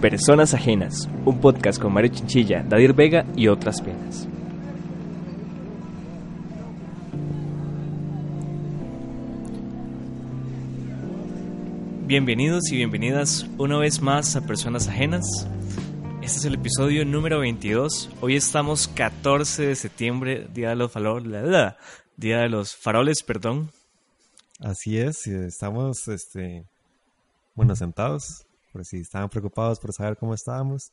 Personas Ajenas, un podcast con Mario Chinchilla, Dadir Vega y otras penas. Bienvenidos y bienvenidas una vez más a Personas Ajenas. Este es el episodio número 22. Hoy estamos 14 de septiembre, Día de los Faroles, Día de los Faroles, perdón. Así es, estamos este bueno, sentados por si estaban preocupados por saber cómo estábamos.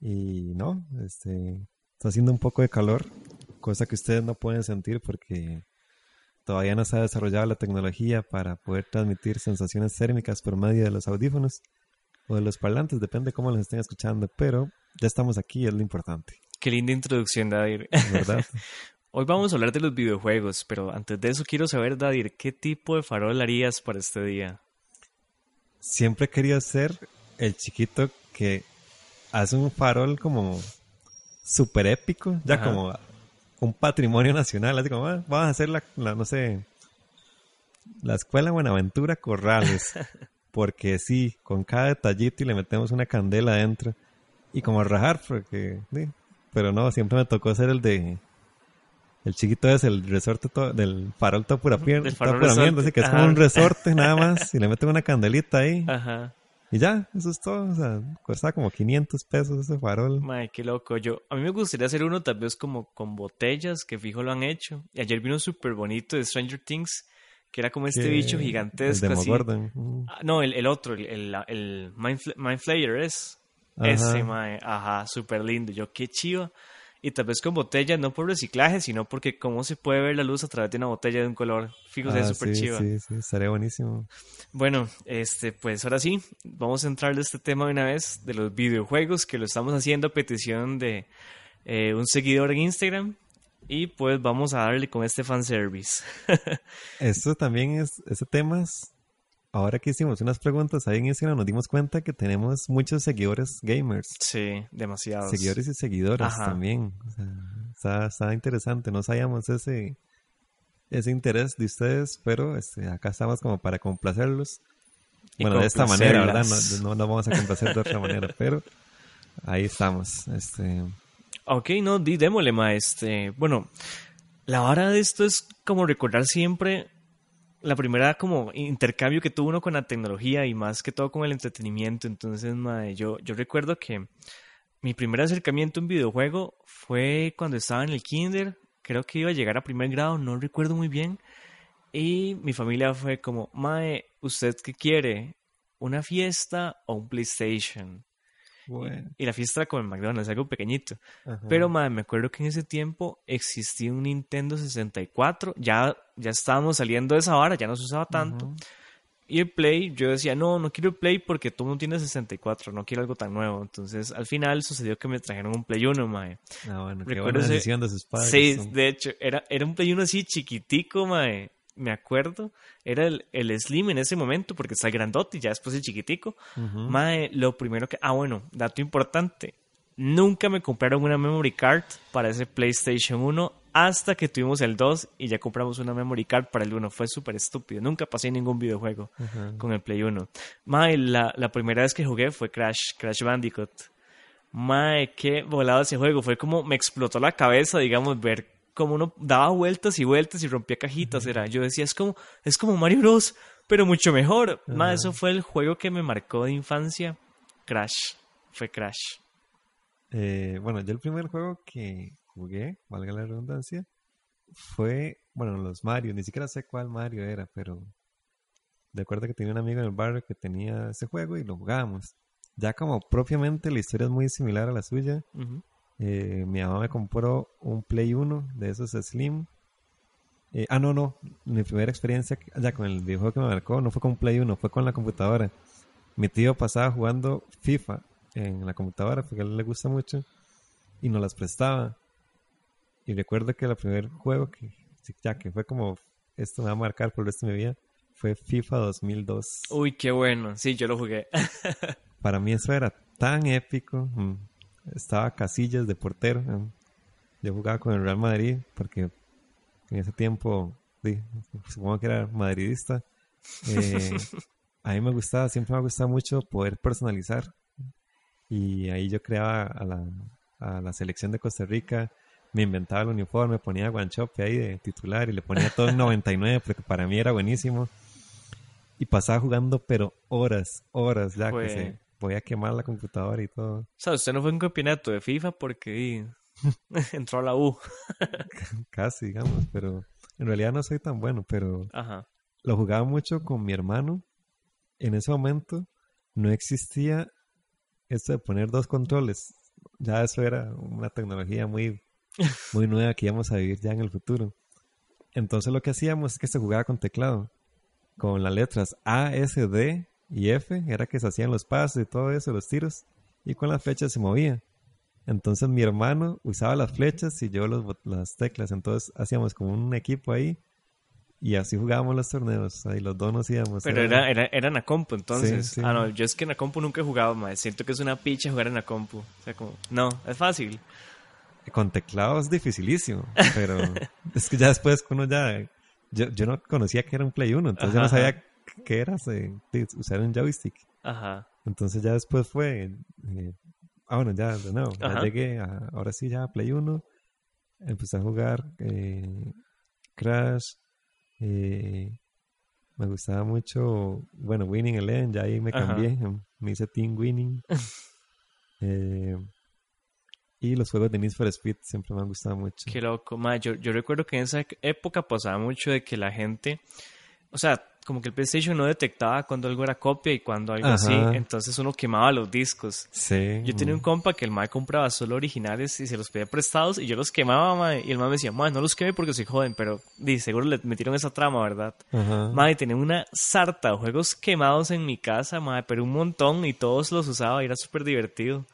Y no, este, está haciendo un poco de calor, cosa que ustedes no pueden sentir porque todavía no se ha desarrollado la tecnología para poder transmitir sensaciones térmicas por medio de los audífonos o de los parlantes, depende cómo los estén escuchando, pero ya estamos aquí, es lo importante. Qué linda introducción, Dadir. ¿Verdad? Hoy vamos a hablar de los videojuegos, pero antes de eso quiero saber, Dadir, ¿qué tipo de farol harías para este día? Siempre he querido ser el chiquito que hace un farol como súper épico, ya como un patrimonio nacional, así como, ah, vamos a hacer la, no sé, la escuela Buenaventura Corrales, porque sí, con cada detallito y le metemos una candela adentro, y como rajar, porque, sí, pero no, siempre me tocó ser el de, el chiquito es el resorte del farol todo pura pierna, así que es como un resorte nada más, y le meten una candelita ahí. Ajá. Y ya, eso es todo. O sea, cuesta como 500 pesos ese farol. Madre, qué loco. Yo, a mí me gustaría hacer uno tal vez como con botellas, que fijo lo han hecho. Y ayer vino súper bonito de Stranger Things, que era como este bicho gigantesco. El de ah, no, el, otro, el, el, Mind, Flayer es. Ese, mae. Ajá, súper lindo. Yo, qué chido y tal vez con botella, no por reciclaje, sino porque cómo se puede ver la luz a través de una botella de un color. Fíjate, ah, súper chiva. Sí, sí, estaría buenísimo. Bueno, este, pues ahora sí, vamos a entrar de este tema de una vez, de los videojuegos, que lo estamos haciendo a petición de eh, un seguidor en Instagram. Y pues vamos a darle con este fanservice. Eso también es, ese tema es ahora que hicimos unas preguntas ahí en Instagram, nos dimos cuenta que tenemos muchos seguidores gamers. Sí, demasiados. Seguidores y seguidoras también. está, interesante. No sabíamos ese, ese interés de ustedes, pero este, acá estamos como para complacerlos. bueno, de esta manera, ¿verdad? No, no, vamos a complacer de otra manera, pero ahí estamos. Este... Ok, no, di, démosle, ma. Este, bueno, la vara de esto es como recordar siempre la primera como intercambio que tuvo uno con la tecnología y más que todo con el entretenimiento. Entonces, madre, yo, yo recuerdo que mi primer acercamiento a un videojuego fue cuando estaba en el kinder. Creo que iba a llegar a primer grado, no recuerdo muy bien. Y mi familia fue como, Mae, ¿usted qué quiere? ¿Una fiesta o un PlayStation? Y la fiesta era como en McDonald's, algo pequeñito. Pero madre, me acuerdo que en ese tiempo existía un Nintendo 64. Ya, ya estábamos saliendo de esa vara, ya no se usaba tanto. Y el Play, yo decía, no, no quiero el Play porque todo mundo tiene 64, no quiero algo tan nuevo. Entonces, al final sucedió que me trajeron un Play 1, mae. Ah, bueno, qué buena decisión de sus padres. Sí, de hecho, era, era un Play 1 así chiquitico, mae me acuerdo, era el, el, Slim en ese momento, porque está grandote y ya después el chiquitico. Mae, lo primero que. Ah, bueno, dato importante. Nunca me compraron una memory card para ese PlayStation 1 hasta que tuvimos el 2 y ya compramos una memory card para el 1. Fue súper estúpido. Nunca pasé ningún videojuego con el Play 1. Mae, la, la, primera vez que jugué fue Crash, Crash Bandicoot. Mae, qué volado ese juego. Fue como me explotó la cabeza, digamos, ver como uno daba vueltas y vueltas y rompía cajitas, era. Yo decía, es como, es como Mario Bros, pero mucho mejor. Más, eso fue el juego que me marcó de infancia. Crash. Fue Crash. Eh, bueno, yo el primer juego que jugué, valga la redundancia, fue, bueno, los Mario. Ni siquiera sé cuál Mario era, pero de acuerdo que tenía un amigo en el barrio que tenía ese juego y lo jugábamos. Ya como propiamente la historia es muy similar a la suya. Eh, mi mamá me compró un Play 1 de esos Slim. Eh, ah, no, no. Mi primera experiencia ya con el videojuego que me marcó no fue con Play 1, fue con la computadora. Mi tío pasaba jugando FIFA en la computadora porque a él le gusta mucho y nos las prestaba. Y recuerdo que el primer juego que ya que fue como esto me va a marcar por el resto de mi vida fue FIFA 2002. Uy, qué bueno. Sí, yo lo jugué. Para mí eso era tan épico. Mm estaba Casillas de portero. Yo jugaba con el Real Madrid porque en ese tiempo, sí, supongo que era madridista. Eh, a mí me gustaba, siempre me ha gustado mucho poder personalizar. Y ahí yo creaba a la, a la selección de Costa Rica, me inventaba el uniforme, ponía guanchope ahí de titular y le ponía todo en 99 porque para mí era buenísimo. Y pasaba jugando, pero horas, horas ya que se podía quemar la computadora y todo. O sea, usted no fue un campeonato de FIFA porque entró a la U. Casi, digamos, pero en realidad no soy tan bueno, pero Ajá. lo jugaba mucho con mi hermano. En ese momento no existía esto de poner dos controles. Ya eso era una tecnología muy, muy nueva que íbamos a vivir ya en el futuro. Entonces lo que hacíamos es que se jugaba con teclado, con las letras A, S, D y F, era que se hacían los pasos y todo eso, los tiros, y con las flechas se movía. Entonces mi hermano usaba las flechas y yo los, las teclas, entonces hacíamos como un equipo ahí y así jugábamos los torneos, ahí los dos nos íbamos. Pero era, era, era en la compu, entonces. Sí, sí. Ah, no, yo es que en la compu nunca he jugado, más. Siento que es una picha jugar en la compu. O sea, como, no, es fácil. Con teclado es dificilísimo, pero es que ya después uno ya... Yo, yo no conocía que era un Play 1, entonces yo no Ajá, qué era de usar un joystick. Ajá. Entonces ya después fue... eh, ah, bueno, ya de nuevo, ya llegué a... Ahora sí, ya a Play 1. Empecé a jugar eh, Crash. eh, me gustaba mucho... Bueno, Winning Eleven, ya ahí me cambié. Me hice Team Winning. Eh, y los juegos de Need for Speed siempre me han gustado mucho. Qué loco. Ma, yo, yo recuerdo que en esa época pasaba mucho de que la gente. O sea, como que el PlayStation no detectaba cuando algo era copia y cuando algo Ajá. así. Entonces uno quemaba los discos. Sí. Yo tenía un compa que el mae compraba solo originales y se los pedía prestados y yo los quemaba, mae, y el mae me decía, mae, no los queme porque se joden, pero di, seguro le metieron esa trama, ¿verdad? Ajá. Mae, tenía una sarta de juegos quemados en mi casa, mae, pero un montón y todos los usaba y era súper divertido.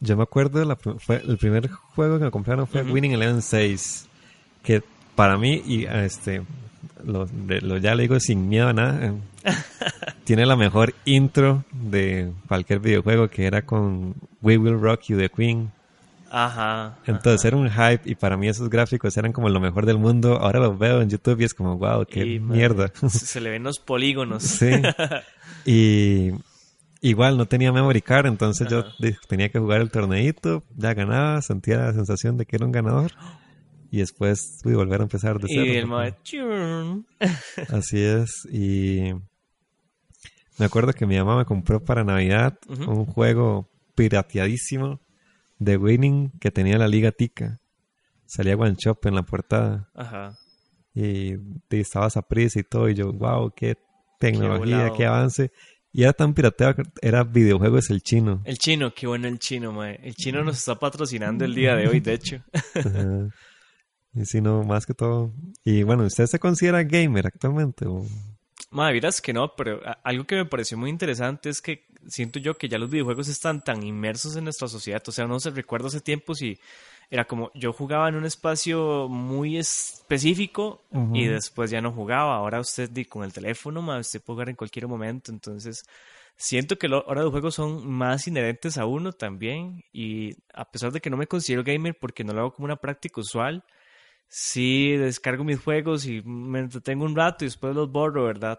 Yo me acuerdo, la fue, el primer juego que me compraron fue. Winning Eleven 6. Que para mí, y este, lo, de- lo- ya le digo sin miedo a nada, eh, tiene la mejor intro de cualquier videojuego que era con We Will Rock You de Queen. Ajá. Entonces era un hype y para mí esos gráficos eran como lo mejor del mundo. Ahora los veo en YouTube y es como, wow, qué Y, mierda. Se, se le ven los polígonos. Sí. Y igual no tenía memory card, entonces yo Ajá. tenía que jugar el torneito, ya ganaba, sentía la sensación de que era un ganador. Y después uy, volver a empezar de cero. Y el. Así es. Y me acuerdo que mi mamá me compró para Navidad un juego pirateadísimo de Winning que tenía la Liga Tica. Salía One Shop en la portada. Ajá. Y, y estaba prisa y todo. Y yo, wow, qué tecnología, volado. qué avance. Y era tan pirateado que era videojuegos el chino. El chino, qué bueno el chino, mae. El chino nos está patrocinando el día de hoy, de hecho. Ajá. Y si no, más que todo. Y bueno, ¿usted se considera gamer actualmente? o? Madre, miras que no, pero algo que me pareció muy interesante es que siento yo que ya los videojuegos están tan inmersos en nuestra sociedad. O sea, no se recuerdo hace tiempo si era como yo jugaba en un espacio muy específico y después ya no jugaba. Ahora usted con el teléfono, madre, usted puede jugar en cualquier momento. Entonces, siento que lo- ahora los juegos son más inherentes a uno también. Y a pesar de que no me considero gamer porque no lo hago como una práctica usual, sí descargo mis juegos y me entretengo un rato y después los borro, ¿verdad?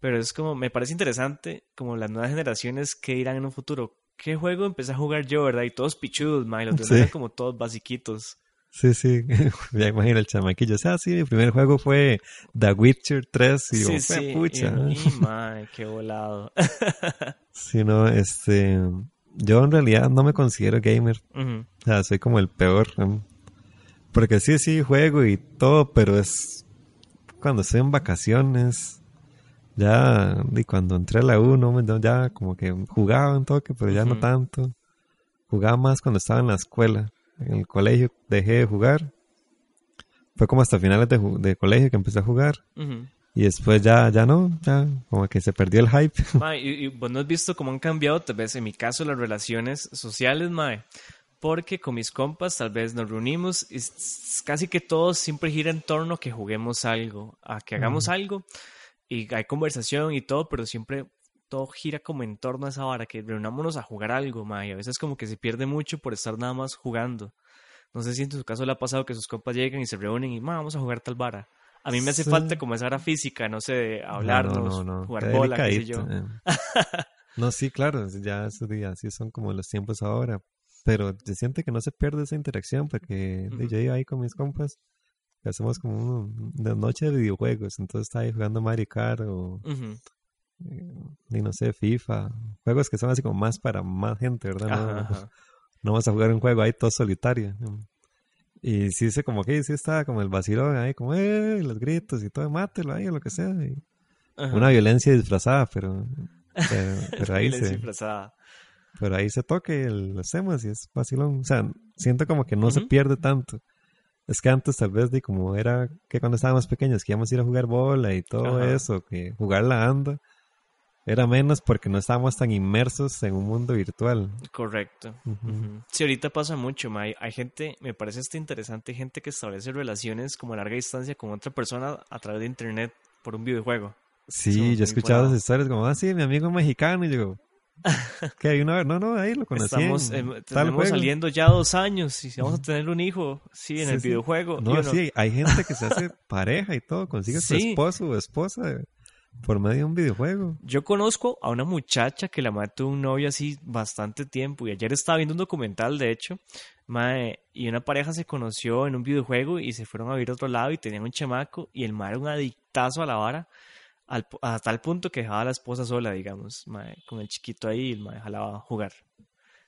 Pero es como, me parece interesante como las nuevas generaciones que irán en un futuro. ¿Qué juego empecé a jugar yo, verdad? Y todos pichudos, ma, y los demás Sí. como todos basiquitos. Sí, sí. ya imagino el chamaquillo. O sea, sí, mi primer juego fue The Witcher 3. Y sí, "Fue sí. pucha. Y, y, ma, qué volado. Sí, no, este... Yo en realidad no me considero gamer. Ujú. O sea, soy como el peor. Porque sí, sí, juego y todo, pero es cuando estoy en vacaciones. Ya, y cuando entré a la U, no, no, ya como que jugaba un toque, pero ya no Ujú. tanto. Jugaba más cuando estaba en la escuela. En el colegio dejé de jugar. Fue como hasta finales de, de colegio que empecé a jugar. Ujú. Y después ya, ya no, ya como que se perdió el hype. Ma, y, y vos no has visto cómo han cambiado, tal vez en mi caso, las relaciones sociales, mae. Porque con mis compas tal vez nos reunimos y casi que todo siempre gira en torno a que juguemos algo, a que hagamos algo y hay conversación y todo, pero siempre todo gira como en torno a esa vara, que reunámonos a jugar algo, mae. A veces como que se pierde mucho por estar nada más jugando. No sé si en su caso le ha pasado que sus compas llegan y se reúnen y, ma, vamos a jugar tal vara. A mí me hace Sí. falta como esa hora física, no sé, de No, no, hablarnos, no, no, jugar bola, qué sé yo. eh. No, sí, claro, ya esos días, así son como los tiempos ahora. Pero se siente que no se pierde esa interacción porque yo iba ahí con mis compas, que hacemos como un- una noche de videojuegos, entonces está ahí jugando Mario Kart o, y no sé, FIFA, juegos que son así como más para más gente, ¿verdad? No, Ajá, no vas a jugar un juego ahí todo solitario. Y sí, se como que sí está como el vacilón ahí, como eh, los gritos y todo, mátelo ahí o lo que sea. y una violencia disfrazada, pero, pero, pero ahí Violencia se, disfrazada. Pero ahí se toque el- los temas y es vacilón. O sea, siento como que no se pierde tanto. Es que antes tal vez de como era que cuando estábamos pequeños que íbamos a ir a jugar bola y todo Ajá. eso, que jugar la anda, era menos porque no estábamos tan inmersos en un mundo virtual. Correcto. Ujú. Sí, ahorita pasa mucho, ma. Hay, hay gente, me parece esto interesante, gente que establece relaciones como a larga distancia con otra persona a través de internet por un videojuego. Sí, yo he escuchado esas historias como, ah, sí, mi amigo mexicano, y yo, ¿qué hay una? No, no, ahí lo conocí Estamos, en tenemos juego". saliendo ya dos años y vamos a tener un hijo, sí, en Sí, el sí. videojuego. No, sí, hay gente que se hace pareja y todo, consigue su Sí. esposo o esposa por medio de un videojuego. Yo conozco a una muchacha que la madre tuvo un novio así bastante tiempo y ayer estaba viendo un documental, de hecho, mae, y una pareja se conoció en un videojuego y se fueron a vivir a otro lado y tenían un chamaco y el mae era un adictazo a la vara al pu- a tal punto que dejaba a la esposa sola, digamos, mae, con el chiquito ahí y el mae jalaba a jugar.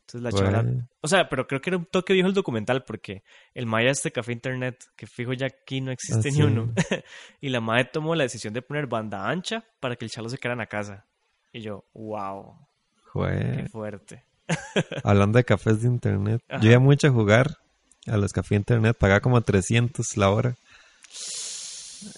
Entonces la chavala, Bueno. o sea, pero creo que era un toque viejo el documental porque el Maya este café internet, que fijo ya aquí no existe Ah, ni sí. uno. y la madre tomó la decisión de poner banda ancha para que el chalo se quedara en la casa. Y yo, wow, qué fuerte. Hablando de cafés de internet, Ajá. yo iba mucho a jugar a los cafés de internet, pagaba como 300 la hora.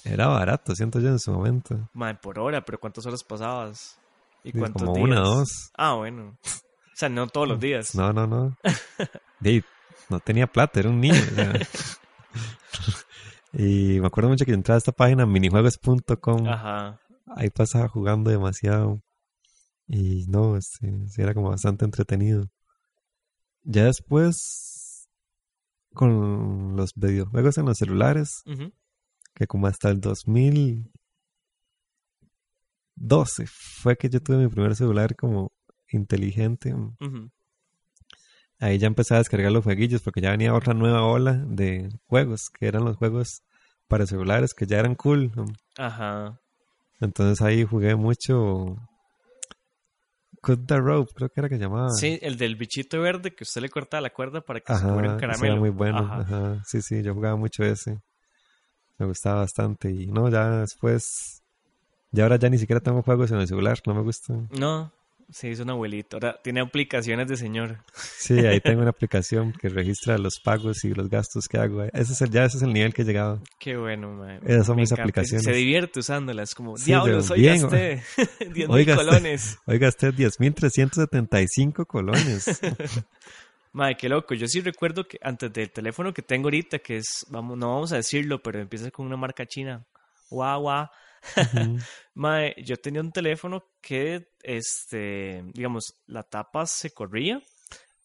Era barato, siento yo en su momento. Madre, por hora, pero ¿cuántas horas pasabas? ¿Y Sí, cuántos como días? una, dos. Ah, bueno. O sea, no todos los días. No, no, no. No tenía plata, era un niño. o sea. y me acuerdo mucho que entraba a esta página minijuegos.com. Ajá. Ahí pasaba jugando demasiado. Y no, este, sí era como bastante entretenido. Ya después, con los videojuegos en los celulares. Que como hasta el 2012 fue que yo tuve mi primer celular como inteligente. Ahí ya empecé a descargar los jueguillos porque ya venía otra nueva ola de juegos, que eran los juegos para celulares que ya eran cool. Ajá. Entonces ahí jugué mucho Cut the Rope, creo que era que llamaba. Sí, el del bichito verde que usted le corta la cuerda para que se comiera un caramelo. era muy bueno. Ajá. Ajá. Sí, sí, yo jugaba mucho ese. Me gustaba bastante. Y no, ya después. Ya ahora ya ni siquiera tengo juegos en el celular, no me gustan. No, se hizo un abuelito. Ahora tiene aplicaciones de señor. Sí, ahí tengo una aplicación que registra los pagos y los gastos que hago. Ese es el, ya ese es el nivel que he llegado. Qué bueno, mae. Esas son Me mis encanta. aplicaciones. Se divierte usándolas. Como, Sí, diablos, hoy bien, gasté 10 mil colones. Oiga, usted 10.375 colones. Madre, qué loco. Yo sí recuerdo que antes del teléfono que tengo ahorita, que es, vamos, no vamos a decirlo, pero empieza con una marca china. Guau, guau. Mae, yo tenía un teléfono que, este, digamos, la tapa se corría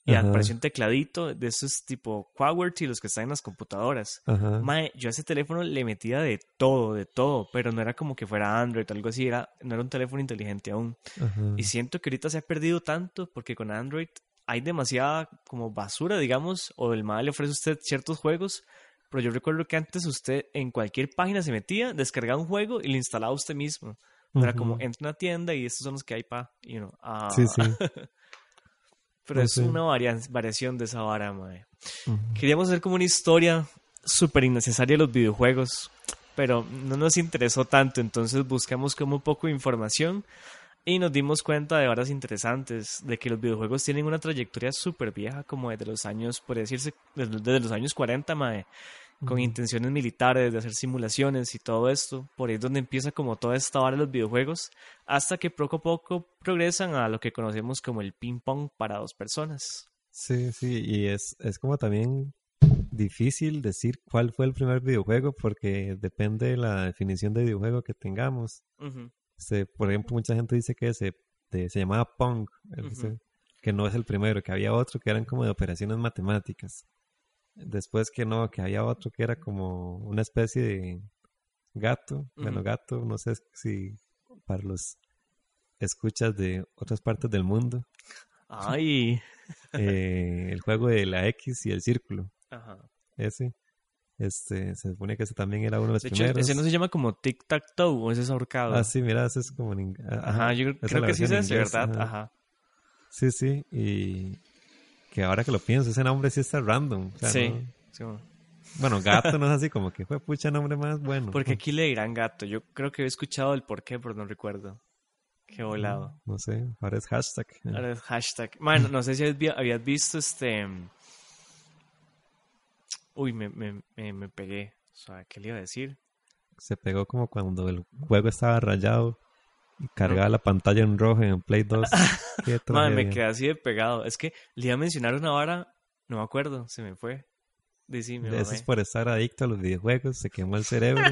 y Ajá. apareció un tecladito de esos tipo QWERTY, los que están en las computadoras. Mae, yo a ese teléfono le metía de todo, de todo, pero no era como que fuera Android o algo así, era, no era un teléfono inteligente aún. Ajá. Y siento que ahorita se ha perdido tanto porque con Android hay demasiada como basura, digamos, o el mal le ofrece a usted ciertos juegos, pero yo recuerdo que antes usted en cualquier página se metía, descargaba un juego y lo instalaba usted mismo. No Era como, entra a una tienda y estos son los que hay para, you know, ah. Sí, sí. Pero es una varia- variación de esa vara, mae. Ujú. Queríamos hacer como una historia súper innecesaria de los videojuegos, pero no nos interesó tanto, entonces buscamos como un poco de información y nos dimos cuenta de varas interesantes, de que los videojuegos tienen una trayectoria súper vieja, como desde los años, por decirse, desde, desde los años 40, mae, con intenciones militares de hacer simulaciones y todo esto. Por ahí es donde empieza como toda esta vara de los videojuegos, hasta que poco a poco progresan a lo que conocemos como el ping pong para dos personas. Sí, sí, y es, es como también difícil decir cuál fue el primer videojuego porque depende de la definición de videojuego que tengamos. Este, por ejemplo, mucha gente dice que de se llamaba Pong, que, se- que no es el primero, que había otro que eran como de operaciones matemáticas. Después que no, que había otro que era como una especie de gato, bueno, gato, no sé si para los escuchas de otras partes del mundo, Ay. eh, el juego de la X y el círculo, Ajá. ese. Este, se supone que ese también era uno de los De hecho, primeros. ese no se llama como tic-tac-toe o ese es ahorcado. Ah, sí, mira, ese es como en ing- a- Ajá, yo creo, esa que sí es ¿verdad? ajá. Ajá. Sí, sí, y que ahora que lo pienso, ese nombre sí está random. o sea, Sí. no- sí, bueno. bueno, gato no es así como que fue pucha nombre más bueno. Porque aquí le dirán gato. Yo creo que he escuchado el por qué, pero no recuerdo. Qué volado. No sé, ahora es hashtag. Ahora es hashtag. Man, no sé si habías visto este. Uy, me, me, me, me pegué. O sea, ¿qué le iba a decir? Se pegó como cuando el juego estaba rayado y cargaba la pantalla en rojo en Play 2. Qué Man, me quedé así de pegado. Es que le iba a mencionar una vara. No me acuerdo, se me fue. Dice, me Eso mamé. es por estar adicto a los videojuegos, se quemó el cerebro.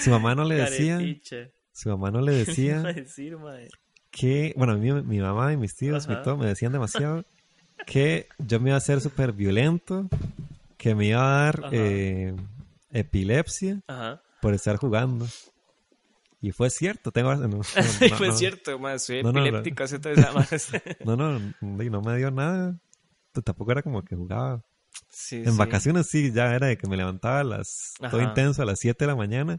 su mamá no le decía, su mamá no le ¿Qué iba decía a decir, que, bueno, mi, mi mamá y mis tíos Ajá. todo me decían demasiado que yo me iba a hacer súper violento, que me iba a dar eh, epilepsia Ajá. por estar jugando. Y fue cierto, tengo... No, no, no, fue cierto, mae, soy epiléptico hace tres años. No, no, no, y no me dio nada. Tampoco era como que jugaba. sí, En sí. vacaciones sí, ya era de que me levantaba a las... Todo intenso a las 7 de la mañana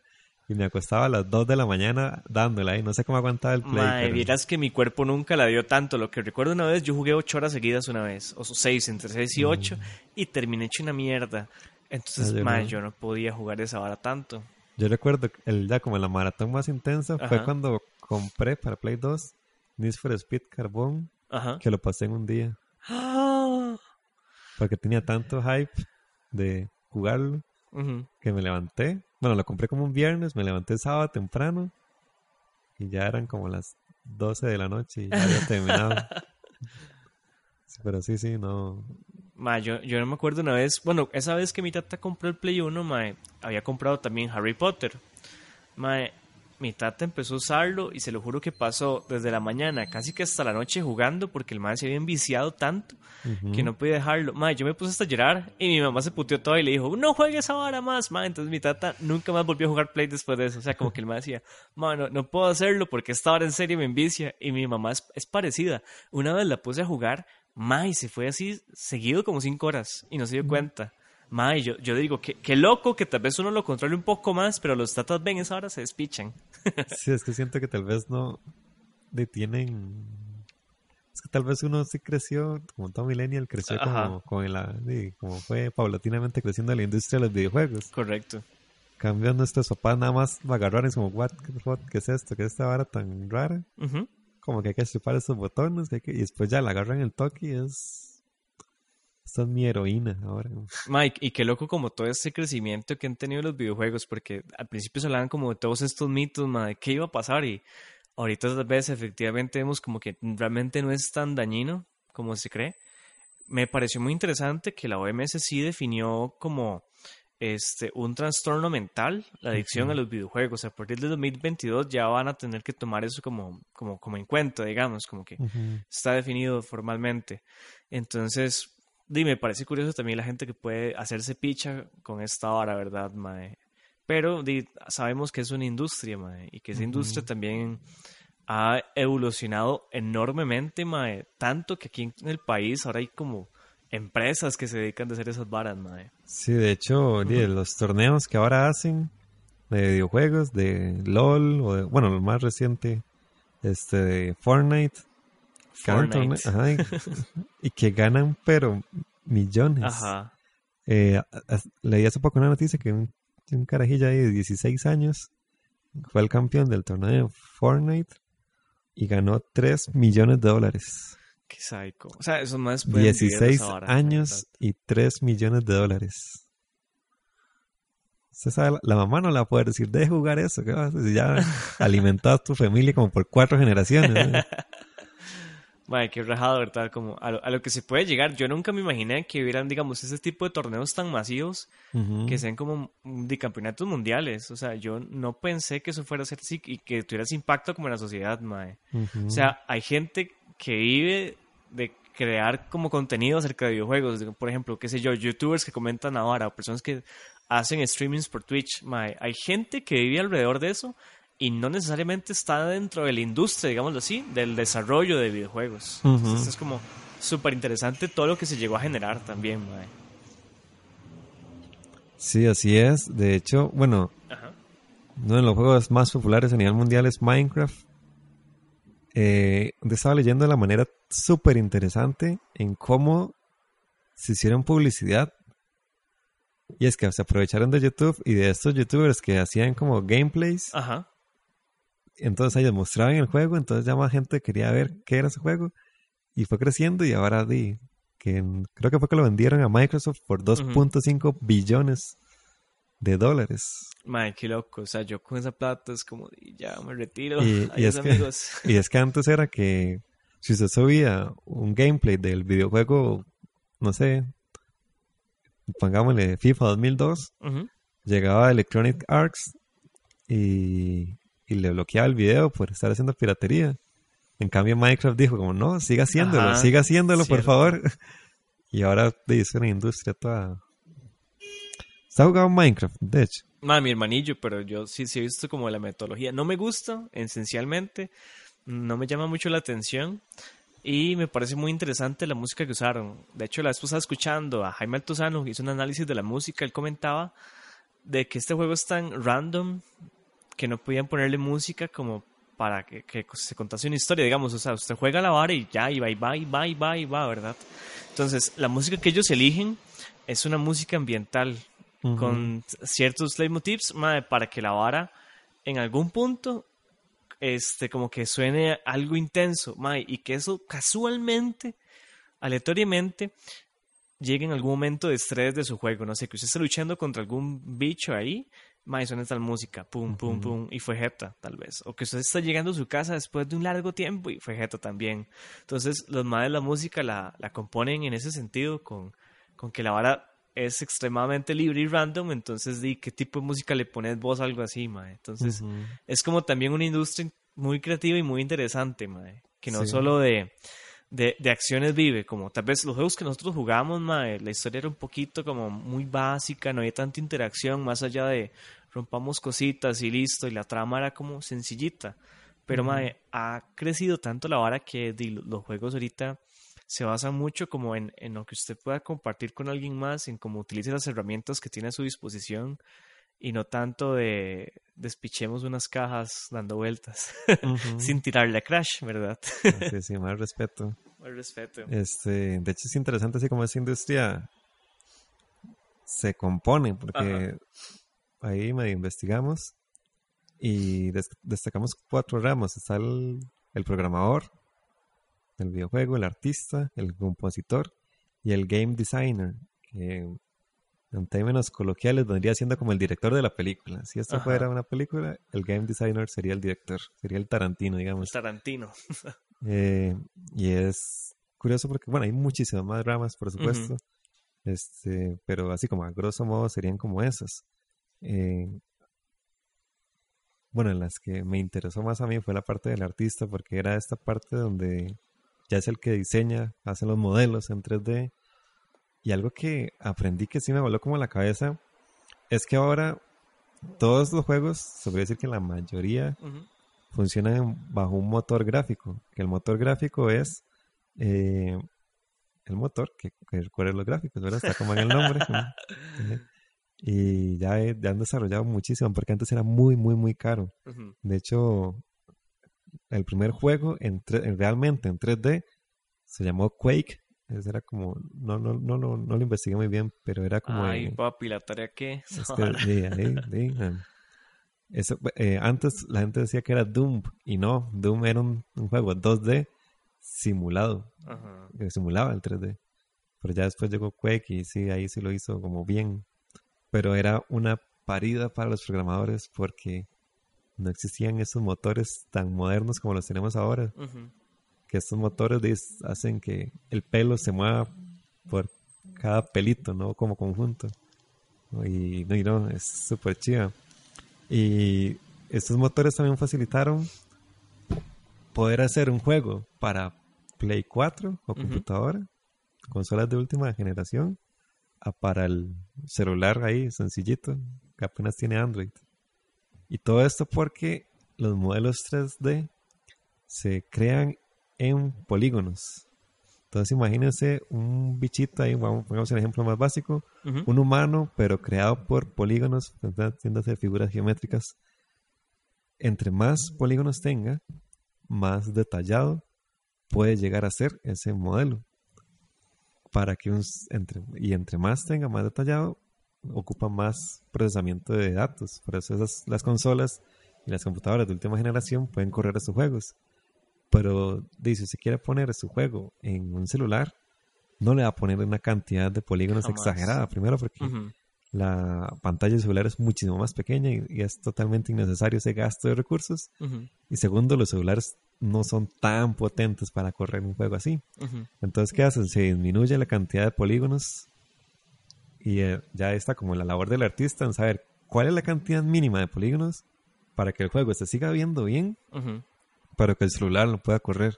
y me acostaba a las 2 de la mañana dándole ahí. No sé cómo aguantaba el play. Mae, pero- vieras que mi cuerpo nunca la dio tanto. Lo que recuerdo una vez, yo jugué ocho horas seguidas una vez, o seis, entre seis y ocho, y terminé hecho una mierda. Entonces, Mm. Ah, no. yo no podía jugar esa hora tanto. Yo recuerdo el, ya como la maratón más intensa fue cuando compré para Play 2 Need for Speed Carbón, Ajá. que lo pasé en un día. ¡Ah! Porque tenía tanto hype de jugarlo que me levanté. Bueno, lo compré como un viernes, me levanté sábado temprano y ya eran como las 12 de la noche y ya había terminado. Pero sí, sí, no. Ma, yo, yo no me acuerdo una vez, bueno, esa vez que mi tata compró el Play 1, mae, había comprado también Harry Potter. Mae, mi tata empezó a usarlo y se lo juro que pasó desde la mañana casi que hasta la noche jugando porque el mae se había enviciado tanto que no podía dejarlo. Mae, yo me puse hasta a llorar y mi mamá se puteó todo y le dijo, no juegues ahora más, mae. Entonces mi tata nunca más volvió a jugar Play después de eso. O sea, como que el mae decía, mae, no, puedo hacerlo porque esta hora en serio me envicia. Y mi mamá es, es parecida. Una vez la puse a jugar, y se fue así seguido como cinco horas y no se dio cuenta. Mae, yo, yo digo, qué, qué loco que tal vez uno lo controle un poco más, pero los tatas ven esa hora se despichan. Sí, es que siento que tal vez no detienen. Es que tal vez uno sí creció, como todo millennial, creció Ajá. como, con la, sí, como fue paulatinamente creciendo la industria de los videojuegos. Correcto. Cambian nuestros papás nada más agarraron como, what, what, ¿qué es esto? ¿Qué es esta vara tan rara? Ujú. Como que hay que chupar estos botones que hay que- y después ya la agarran el toque y es... Esta es mi heroína ahora. Mike, y qué loco como todo ese crecimiento que han tenido los videojuegos, porque al principio se hablaban como de todos estos mitos, ma, de qué iba a pasar, y ahorita tal vez efectivamente vemos como que realmente no es tan dañino como se cree. Me pareció muy interesante que la OMS sí definió como este un trastorno mental, la adicción a los videojuegos. A partir del 2022 ya van a tener que tomar eso como, como, como en cuenta, digamos, como que Ujú. está definido formalmente. Entonces, di, me parece curioso también la gente que puede hacerse picha con esta vara, ¿verdad, mae? Pero di, sabemos que es una industria, mae, y que esa industria también ha evolucionado enormemente, mae, tanto que aquí en el país ahora hay como empresas que se dedican a hacer esas varas, mae. Sí, de hecho, di, los torneos que ahora hacen de videojuegos, de LOL, o de, bueno, lo más reciente, este, de Fortnite. Que hagan Fortnite. torne- ajá, y, y que ganan, pero millones. Ajá. Eh, leí hace poco una noticia que un, un carajillo ahí de 16 años fue el campeón del torneo de Fortnite y ganó 3 millones de dólares. Qué psycho. O sea, esos más pueden vivir de 16 esa vara, la años y 3 millones de dólares. Usted sabe, la, la mamá no le va a poder decir, deje jugar eso, ¿qué vas a hacer? Si ya alimentado a tu familia como por cuatro generaciones. ¿no? Madre, qué rajado, ¿verdad? Como a lo, a lo, que se puede llegar. Yo nunca me imaginé que hubieran, digamos, ese tipo de torneos tan masivos que sean como de campeonatos mundiales. O sea, yo no pensé que eso fuera a ser así y que tuviera ese impacto como en la sociedad, madre. O sea, hay gente que vive de crear como contenido acerca de videojuegos. Por ejemplo, qué sé yo, youtubers que comentan ahora o personas que hacen streamings por Twitch. Madre. Hay gente que vive alrededor de eso y no necesariamente está dentro de la industria, digámoslo así, del desarrollo de videojuegos. Entonces es como súper interesante todo lo que se llegó a generar también. Mae. Sí, así es. De hecho, bueno, uno de los juegos más populares a nivel mundial es Minecraft. Eh, estaba leyendo de la manera súper interesante en cómo se hicieron publicidad. Y es que se aprovecharon de YouTube y de estos youtubers que hacían como gameplays. Ajá entonces ellos mostraban el juego, entonces ya más gente quería ver qué era ese juego y fue creciendo y ahora di que creo que fue que lo vendieron a Microsoft por 2.5 billones de dólares. Madre, qué loco, o sea, yo con esa plata es como, ya me retiro. Y, es que, y es que antes era que si usted subía un gameplay del videojuego, no sé, pongámosle FIFA 2002, llegaba Electronic Arts y y le bloqueaba el video por estar haciendo piratería. En cambio Minecraft dijo como, no, siga haciéndolo, siga haciéndolo, por favor. Y ahora es una industria toda... ¿Está jugando Minecraft, de hecho? mi hermanillo, pero yo sí, sí he visto como la metodología. No me gusta, esencialmente. No me llama mucho la atención. Y me parece muy interesante la música que usaron. De hecho, la vez pasada escuchando a Jaime Altozano, hizo un análisis de la música, él comentaba de que este juego es tan random que no podían ponerle música como para que, se contase una historia, digamos, o sea, usted juega la vara y ya, y va, y va, y va, y va, y va, ¿verdad? Entonces, la música que ellos eligen es una música ambiental, con ciertos leitmotivs, para que la vara en algún punto, este, como que suene algo intenso, y que eso casualmente, aleatoriamente, llegue en algún momento de estrés de su juego, no sé, que usted esté luchando contra algún bicho ahí, mae, suena tal música, pum, pum, pum, y fue jeta, tal vez. O que usted está llegando a su casa después de un largo tiempo y fue jeta también. Entonces, los de la música la, la componen en ese sentido, con, con que la vara es extremadamente libre y random, entonces, di, ¿qué tipo de música le pones vos algo así, mae? Entonces, es como también una industria muy creativa y muy interesante, mae, que no solo de de, de, acciones vive, como tal vez los juegos que nosotros jugamos, mae, la historia era un poquito como muy básica, no había tanta interacción más allá de rompamos cositas y listo, y la trama era como sencillita. Pero mae, ha crecido tanto la vara que los juegos ahorita se basan mucho como en, en lo que usted pueda compartir con alguien más, en cómo utilice las herramientas que tiene a su disposición y no tanto de despichemos unas cajas dando vueltas sin tirarle a Crash, ¿verdad? sí, sí, más respeto. Más respeto. Este, de hecho es interesante así como esa industria se compone, porque ahí medio investigamos y destacamos cuatro ramos. Está el, el programador, el videojuego, el artista, el compositor y el game designer, que en términos coloquiales vendría siendo como el director de la película. Si esto fuera una película, el game designer sería el director, sería el Tarantino, digamos. Tarantino. Eh, y es curioso porque, bueno, hay muchísimas más dramas, por supuesto, este, pero así como a grosso modo serían como esas. Eh, bueno, en las que me interesó más a mí fue la parte del artista, porque era esta parte donde ya es el que diseña, hace los modelos en 3D y algo que aprendí que sí me voló como la cabeza es que ahora todos los juegos, se puede decir que la mayoría, funcionan bajo un motor gráfico. Que el motor gráfico es eh, el motor que, que recuerda los gráficos, ¿verdad? Está como en el nombre. y ya, ya, han desarrollado muchísimo porque antes era muy, muy, muy caro. De hecho, el primer juego en, realmente en 3D se llamó Quake era como, no, no, no, no, no lo investigué muy bien, pero era como... Ay, papi, ¿la tarea qué? Eso, eh, antes la gente decía que era Doom, y no, Doom era un, juego 2D simulado, que simulaba el 3D. Pero ya después llegó Quake y sí, ahí sí lo hizo como bien. Pero era una parida para los programadores porque no existían esos motores tan modernos como los tenemos ahora que estos motores hacen que el pelo se mueva por cada pelito, ¿no? Como conjunto. Y no, y no, es súper chiva. Y estos motores también facilitaron poder hacer un juego para Play 4 o computadora, consolas de última generación, a para el celular ahí, sencillito, que apenas tiene Android. Y todo esto porque los modelos 3D se crean en polígonos. Entonces imagínense un bichito ahí, vamos, pongamos el ejemplo más básico, Ujú. un humano, pero creado por polígonos, entiéndase figuras geométricas. Entre más polígonos tenga, más detallado puede llegar a ser ese modelo. Para que un, entre, y entre más tenga más detallado, ocupa más procesamiento de datos. Por eso esas, las consolas y las computadoras de última generación pueden correr esos juegos. Pero dice, si quiere poner su juego en un celular, no le va a poner una cantidad de polígonos Jamás. exagerada. Primero porque la pantalla del celular es muchísimo más pequeña y, y es totalmente innecesario ese gasto de recursos. Y segundo, los celulares no son tan potentes para correr un juego así. Entonces, ¿qué hacen? Se disminuye la cantidad de polígonos y eh, ya está como la labor del artista en saber cuál es la cantidad mínima de polígonos para que el juego se siga viendo bien. Pero que el celular lo pueda correr.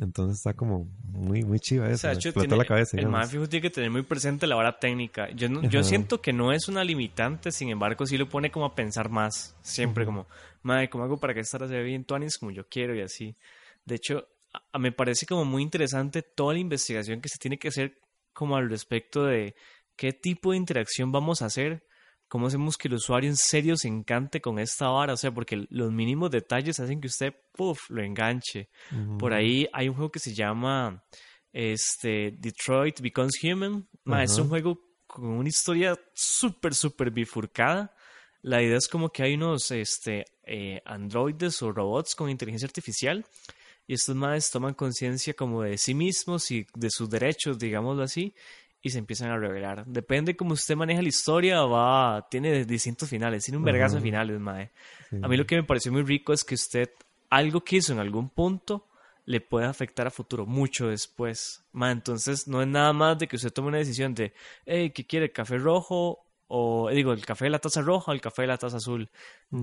Entonces está como muy, muy chiva O eso. sea, explotó tiene- la cabeza. el más fijo tiene que tener muy presente la hora técnica. Yo, no- yo Ajá. siento que no es una limitante, sin embargo, sí lo pone como a pensar más. Siempre como, madre, ¿cómo hago para que esta hora se vea bien tuanis como yo quiero y así? De hecho, a- a- me parece como muy interesante toda la investigación que se tiene que hacer como al respecto de qué tipo de interacción vamos a hacer, cómo hacemos que el usuario en serio se encante con esta vara, o sea, porque los mínimos detalles hacen que usted, puff, lo enganche. Por ahí hay un juego que se llama este, Detroit Becomes Human. Ma, Es un juego con una historia súper, súper bifurcada. La idea es como que hay unos este, eh, androides o robots con inteligencia artificial y estos madres toman conciencia como de sí mismos y de sus derechos, digámoslo así, y se empiezan a revelar. Depende cómo usted maneja la historia, va, tiene distintos finales, tiene un vergazo de finales, mae. Sí. A mí lo que me pareció muy rico es que usted algo que hizo en algún punto le puede afectar a futuro, mucho después. Ma, entonces no es nada más de que usted tome una decisión de, hey, ¿qué quiere? ¿Café rojo? O digo, el café de la taza roja o el café de la taza azul.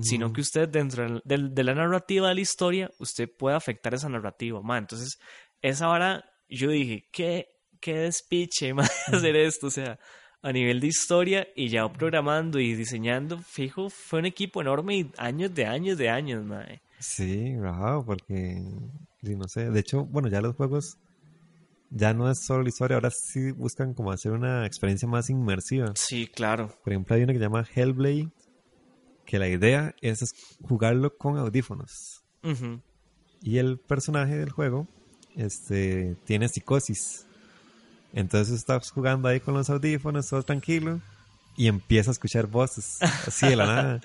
Sino que usted dentro de, la narrativa de la historia, usted puede afectar esa narrativa. Ma, entonces, esa hora yo dije, qué, qué despiche, hacer esto. O sea, a nivel de historia y ya programando y diseñando, fijo, fue un equipo enorme y años de años de años, mae. Sí, rajado, porque, no sé, de hecho, bueno, ya los juegos ya no es solo la historia, ahora sí buscan como hacer una experiencia más inmersiva. Sí, claro. Por ejemplo, hay uno que se llama Hellblade, que la idea es jugarlo con audífonos. Y el personaje del juego este, tiene psicosis. Entonces estás jugando ahí con los audífonos, todo tranquilo, y empieza a escuchar voces así de la nada.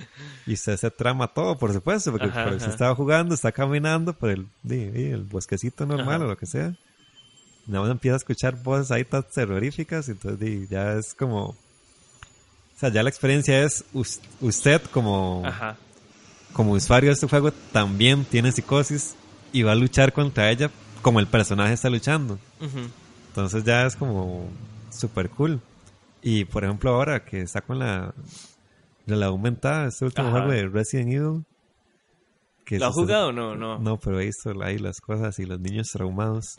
Y usted se trama todo, por supuesto, porque Ajá, usted estaba jugando, está caminando por el, el bosquecito normal Ajá. o lo que sea. Nada más empieza a escuchar voces ahí tan terroríficas, y entonces ya es como. O sea, ya la experiencia es us- usted como como usuario de este juego también tiene psicosis y va a luchar contra ella como el personaje está luchando. Entonces ya es como super cool. Y por ejemplo ahora que está con la la aumentada, este último Ajá. juego de Resident Evil. Que ¿Lo ha se está- jugado o no? No. No, pero he visto ahí las cosas y los niños traumados.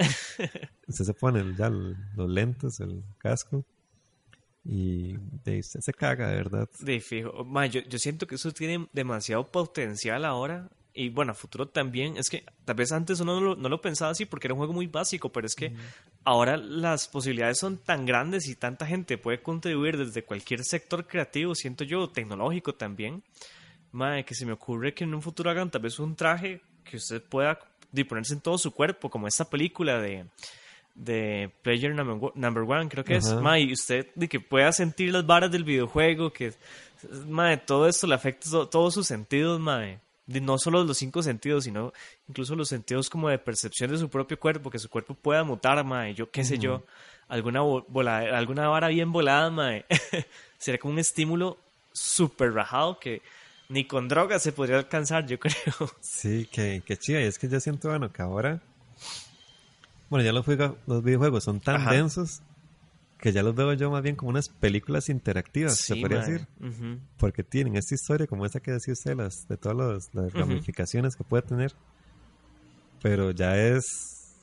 usted se pone ya los lentes, el casco y de, usted se caga, de verdad. De fijo. Ma, yo, yo siento que eso tiene demasiado potencial ahora. Y bueno, futuro también. Es que tal vez antes uno no lo, no lo pensaba así porque era un juego muy básico, pero es que ahora las posibilidades son tan grandes y tanta gente puede contribuir desde cualquier sector creativo, siento yo, tecnológico también. Ma, que se me ocurre que en un futuro hagan tal vez un traje que usted pueda ponerse en todo su cuerpo, como esta película de, de Player Number One- creo que es. Ajá. Ma, y usted de que pueda sentir las varas del videojuego, que mae, todo esto le afecta to- todos sus sentidos, mae. De- No solo los cinco sentidos, sino incluso los sentidos como de percepción de su propio cuerpo, que su cuerpo pueda mutar, mae. Yo qué sé yo, alguna, vola- alguna vara bien volada, mae. Sería como un estímulo súper rajado que ni con drogas se podría alcanzar, yo creo. Sí, que, que chido. Y es que yo siento, bueno, que ahora Bueno, ya los, videojuegos son tan Ajá. densos que ya los veo yo más bien como unas películas interactivas, se Sí, podría mae. decir. Porque tienen esta historia como esa que decía usted, las, de todas las ramificaciones que puede tener. Pero ya es,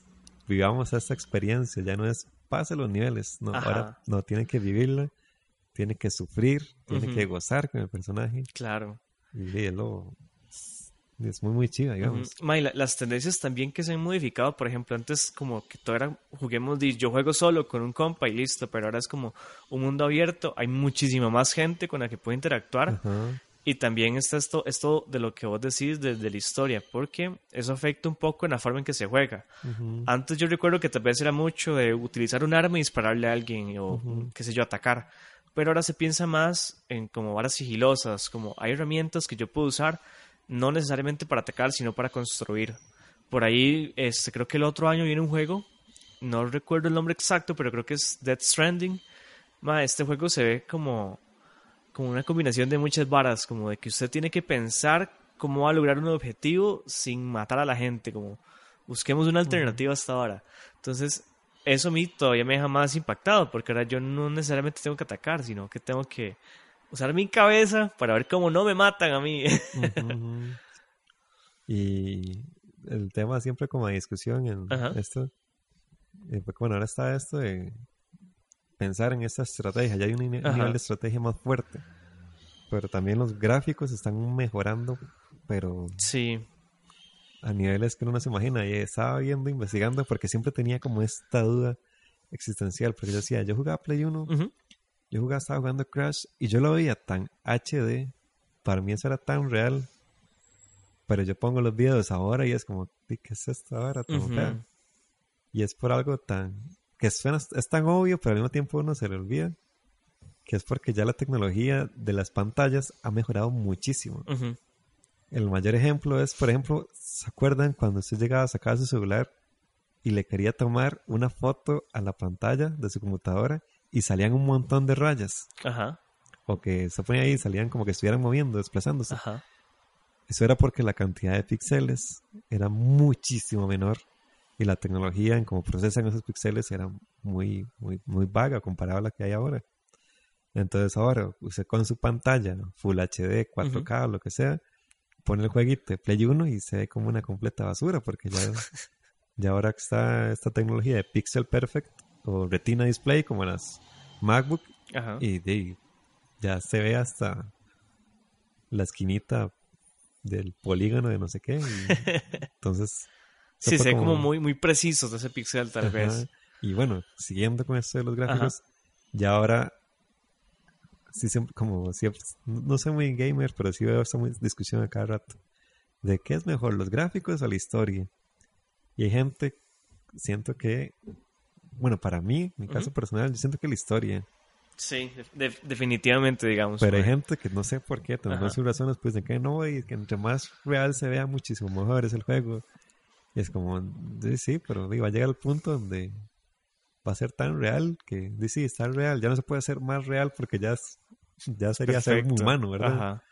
vivamos esta experiencia, ya no es pase los niveles, no, Ajá. ahora no, tiene que vivirla, tiene que sufrir, tiene Ujú. que gozar con el personaje. Claro. Y es, lo- es muy, muy chiva, digamos. Ujú. Ma, y la- las tendencias también que se han modificado, por ejemplo, antes como que todo era, juguemos, yo juego solo con un compa y listo, pero ahora es como un mundo abierto, hay muchísima más gente con la que puede interactuar y también está esto, esto de lo que vos decís de, de la historia, porque eso afecta un poco en la forma en que se juega. Antes yo recuerdo que tal vez era mucho de utilizar un arma y dispararle a alguien o, qué sé yo, atacar. Pero ahora se piensa más en como varas sigilosas, como hay herramientas que yo puedo usar no necesariamente para atacar, sino para construir. Por ahí, este, creo que el otro año viene un juego, no recuerdo el nombre exacto, pero creo que es Death Stranding. Ma, este juego se ve como, como una combinación de muchas varas, como de que usted tiene que pensar cómo va a lograr un objetivo sin matar a la gente, como busquemos una alternativa hasta ahora. Entonces, eso a mí todavía me deja más impactado, porque ahora yo no necesariamente tengo que atacar, sino que tengo que usar mi cabeza para ver cómo no me matan a mí. Y el tema siempre como de discusión en Ajá. esto. eh, bueno, ahora está esto de pensar en esta estrategia. Ya hay un Ajá. nivel de estrategia más fuerte. Pero también los gráficos están mejorando, pero sí, a niveles que uno no se imagina. Y estaba viendo, investigando, porque siempre tenía como esta duda existencial. Porque yo decía, yo jugaba Play 1, ujú, yo jugaba, estaba jugando Crash y yo lo veía tan HD, para mí eso era tan real. Pero yo pongo los videos ahora y es como, "Di, ¿qué es esto ahora? Ujú. fea?". Y es por algo tan, que suena, es tan obvio, pero al mismo tiempo uno se le olvida, que es porque ya la tecnología de las pantallas ha mejorado muchísimo. El mayor ejemplo es, por ejemplo, ¿se acuerdan cuando usted llegaba a sacar su celular y le quería tomar una foto a la pantalla de su computadora y salían un montón de rayas? Ajá, O que se ponía ahí y salían como que estuvieran moviendo, desplazándose. ajá. Eso era porque la cantidad de píxeles era muchísimo menor y la tecnología en cómo procesan esos píxeles era muy, muy, muy vaga comparada a la que hay ahora. Entonces ahora, usted con su pantalla Full HD, 4K, lo que sea, pone el jueguito de Play 1 y se ve como una completa basura porque ya, ya ahora está esta tecnología de Pixel Perfect o Retina Display como las MacBook Ajá. y de, ya se ve hasta la esquinita del polígono de no sé qué. y entonces. Sí, se ve como muy, muy precisos de ese pixel, tal Ajá. vez. Y bueno, siguiendo con esto de los gráficos, ya ahora. Sí, siempre, como siempre, no soy muy gamer, pero sí veo esta muy- discusión a cada rato. De qué es mejor, los gráficos o la historia. Y hay gente, siento que, bueno, para mí, mi caso personal, yo siento que la historia. Sí, de- definitivamente, digamos. Pero hay mae. gente que no sé por qué, tendrán Ajá. sus razones, pues de que no, y que entre más real se vea, muchísimo mejor es el juego. Y es como, sí, sí, pero digo, va a llegar al punto donde va a ser tan real que, sí, está real, ya no se puede hacer más real porque ya, es- ya sería ser humano, ¿verdad? Ajá.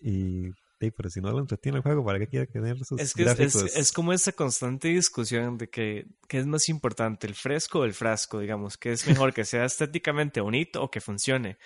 Y, sí, pero si no lo entretiene el juego, ¿para qué quiere tener sus Es que es, es- gráficos? es como esa constante discusión de que qué es más importante, el fresco o el frasco, digamos, que es mejor que sea estéticamente bonito o que funcione.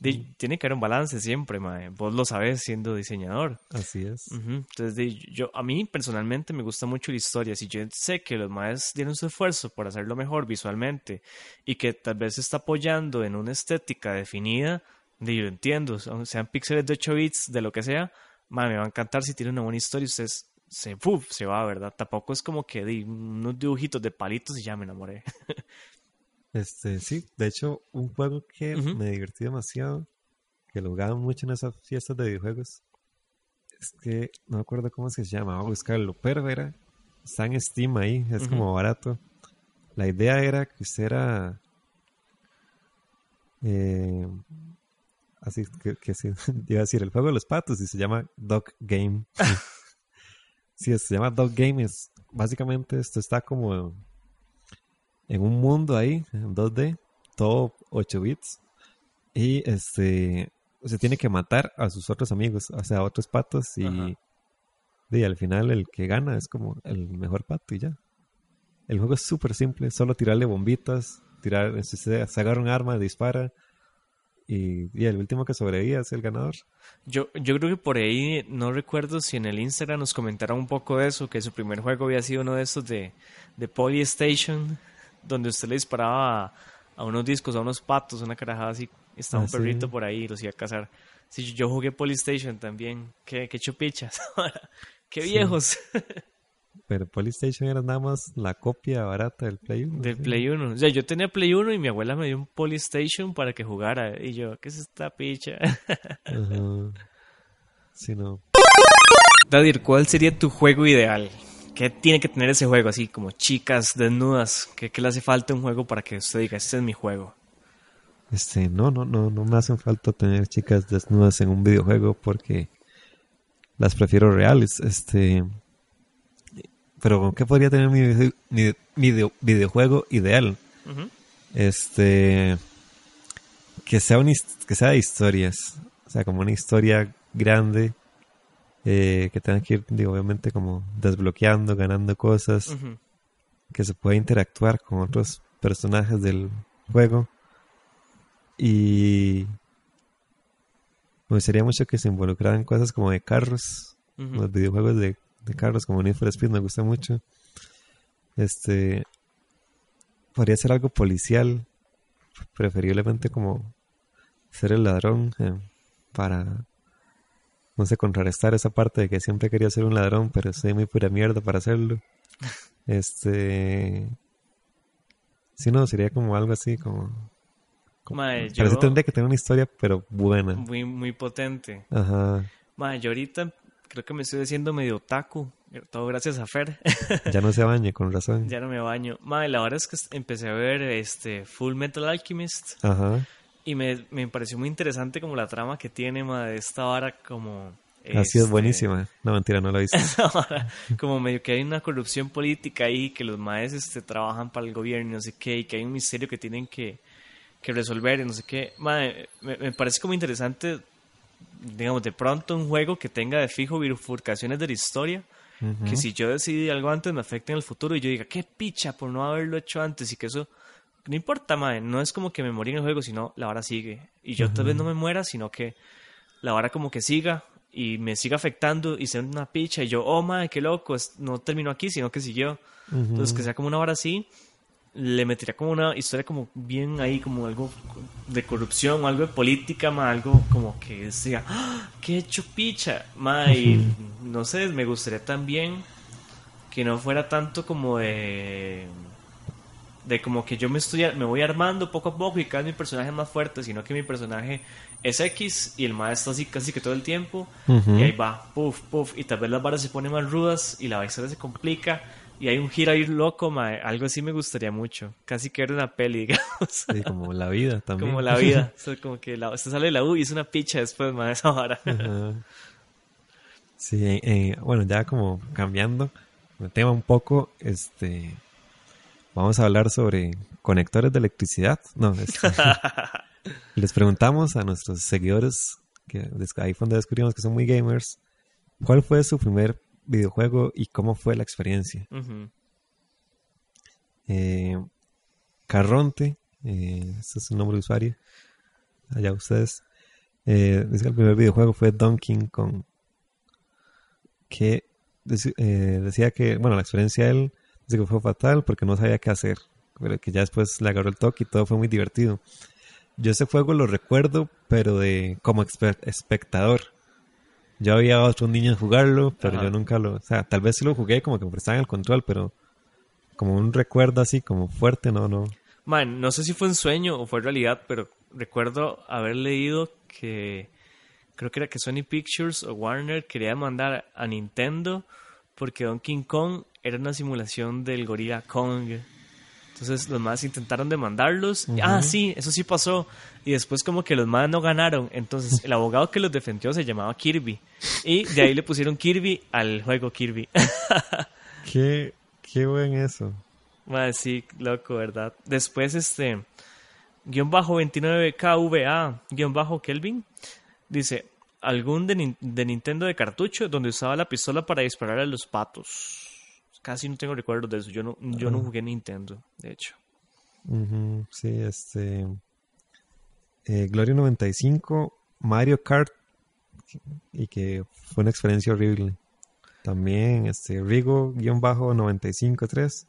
Di- tiene que haber un balance siempre, mae. Vos lo sabes siendo diseñador. Así es. Ujú. Entonces, di, yo, a mí personalmente me gusta mucho la historia. Si yo sé que los maes dieron su esfuerzo por hacerlo mejor visualmente y que tal vez se está apoyando en una estética definida, di, yo entiendo, sean píxeles de 8 bits, de lo que sea, mae, me va a encantar si tiene una buena historia y usted se, ¡puf! se va, ¿verdad? Tampoco es como que di unos dibujitos de palitos y ya me enamoré. Este, sí, de hecho, un juego que me divertí demasiado, que lo jugaba mucho en esas fiestas de videojuegos, es que no me acuerdo cómo se llama, voy a buscarlo, pero era, está en Steam ahí, es como barato. La idea era que usted era, eh, así que, que sí, iba a decir, el juego de los patos y se llama Dog Game. sí, se llama Dog Game, es básicamente esto está como en un mundo ahí, en 2D, todo 8 bits. Y este se tiene que matar a sus otros amigos, o sea, a otros patos. Y, Ajá. y al final el que gana es como el mejor pato y ya. el juego es súper simple, solo tirarle bombitas, tirar, se, se agarra un arma, dispara y, y el último que sobrevive es el ganador. Yo, yo creo que por ahí, no recuerdo si en el Instagram nos comentaron un poco de eso, que su primer juego había sido uno de esos de, de Polystation, donde usted le disparaba a, a unos discos, a unos patos, una carajada así, estaba Ah, un perrito sí. por ahí y los iba a cazar. Sí, yo jugué Polystation también, qué, qué chupichas, qué Sí. Pero Polystation era nada más la copia barata del Play 1. del sí. Play 1. O sea, yo tenía Play 1 y mi abuela me dio un Polystation para que jugara y yo, ¿qué es esta picha? Ajá. Sí, no. Dadir, ¿cuál sería tu juego ideal? ¿Qué tiene que tener ese juego? Así como chicas desnudas. ¿Qué, qué le hace falta a un juego para que usted diga, este es mi juego? Este, no, no, no, no me hacen falta tener chicas desnudas en un videojuego porque las prefiero reales. Este, pero ¿qué podría tener mi, vide- mi video- videojuego ideal? Este, que sea un que sea de historias, o sea, como una historia grande eh, que tenga que ir, digo, obviamente como desbloqueando, ganando cosas, que se pueda interactuar con otros personajes del juego. Y me gustaría mucho que se involucraran cosas como de carros, los videojuegos de, de carros como Need for Speed me gusta mucho. Este podría ser algo policial, preferiblemente como ser el ladrón eh, para no sé contrarrestar esa parte de que siempre quería ser un ladrón, pero soy muy pura mierda para hacerlo. Este Sí, no, sería como algo así como como- pero sí yo- tendría que tener una historia pero buena. Muy, muy potente. Ajá. Ma, yo ahorita creo que me estoy haciendo medio otaku. Todo gracias a Fer. Ya no se bañe, con razón. ya no me baño. Ma, la verdad es que empecé a ver este Full Metal Alchemist. Ajá. Y me, me pareció muy interesante como la trama que tiene, ma, de esta vara como... Así es este, buenísima. No, mentira, no visto. Ahora, como medio que hay una corrupción política ahí, que los maes este, trabajan para el gobierno y no sé qué, y que hay un misterio que tienen que, que resolver y no sé qué. Mae, me, me parece como interesante, digamos, de pronto un juego que tenga de fijo bifurcaciones de la historia, Ujú. que si yo decidí algo antes me afecte en el futuro y yo diga, qué picha por no haberlo hecho antes y que eso... No importa, mae, no es como que me morí en el juego, sino la vara sigue. Y yo tal vez no me muera, sino que la vara como que siga y me siga afectando y sea una picha y yo, oh madre, qué loco, no terminó aquí, sino que siguió. Ujú. Entonces que sea como una vara así, le metería como una historia como bien ahí, como algo de corrupción o algo de política, ma, algo como que decía, ¡Ah! qué hecho picha, ma, y no sé, me gustaría también que no fuera tanto como de de como que yo me estoy me voy armando poco a poco y cada vez mi personaje es más fuerte, sino que mi personaje es X y el maestro está así casi que todo el tiempo y ahí va, puff, puff, y tal vez las varas se ponen más rudas y la historia se complica y hay un giro ahí loco, mae, algo así me gustaría mucho, casi que era una peli, digamos, Sí, como la vida también. como la vida, o sea, como que la, usted sale de la U y es una picha después, mae, esa vara. Ajá. Sí, eh, eh, bueno, ya como cambiando el tema un poco, este, vamos a hablar sobre conectores de electricidad. No, este, les preguntamos a nuestros seguidores, que ahí fue donde descubrimos que son muy gamers, ¿cuál fue su primer videojuego y cómo fue la experiencia? Eh, Carronte, eh, ese es su nombre de usuario, allá ustedes, eh, dice que el primer videojuego fue Donkey Kong, que eh, decía que, bueno, la experiencia de él dice que fue fatal porque no sabía qué hacer, pero que ya después le agarró el toque y todo fue muy divertido. Yo ese juego lo recuerdo, pero de como espectador. Yo había otros niños jugarlo, pero Ajá. yo nunca lo, o sea, tal vez sí lo jugué como que me prestaban el control, pero como un recuerdo así como fuerte, no, no. Man, no sé si fue un sueño o fue realidad, pero recuerdo haber leído que creo que era que Sony Pictures o Warner quería mandar a Nintendo porque Donkey Kong era una simulación del gorila Kong. Entonces los más intentaron demandarlos. Ah, sí, eso sí pasó. Y después como que los más no ganaron. Entonces el abogado que los defendió se llamaba Kirby. Y de ahí le pusieron Kirby al juego Kirby. Qué, qué buen eso. Madre, sí, loco, ¿verdad? Después, este, guion bajo 29KVA, guion bajo Kelvin, dice, algún de, de Nintendo de cartucho donde usaba la pistola para disparar a los patos. Casi no tengo recuerdos de eso. Yo no, yo no Ah. jugué Nintendo, de hecho. Ujú, sí, este. eh, Gloria 95, Mario Kart. Y que fue una experiencia horrible. También, este, Rigo-953,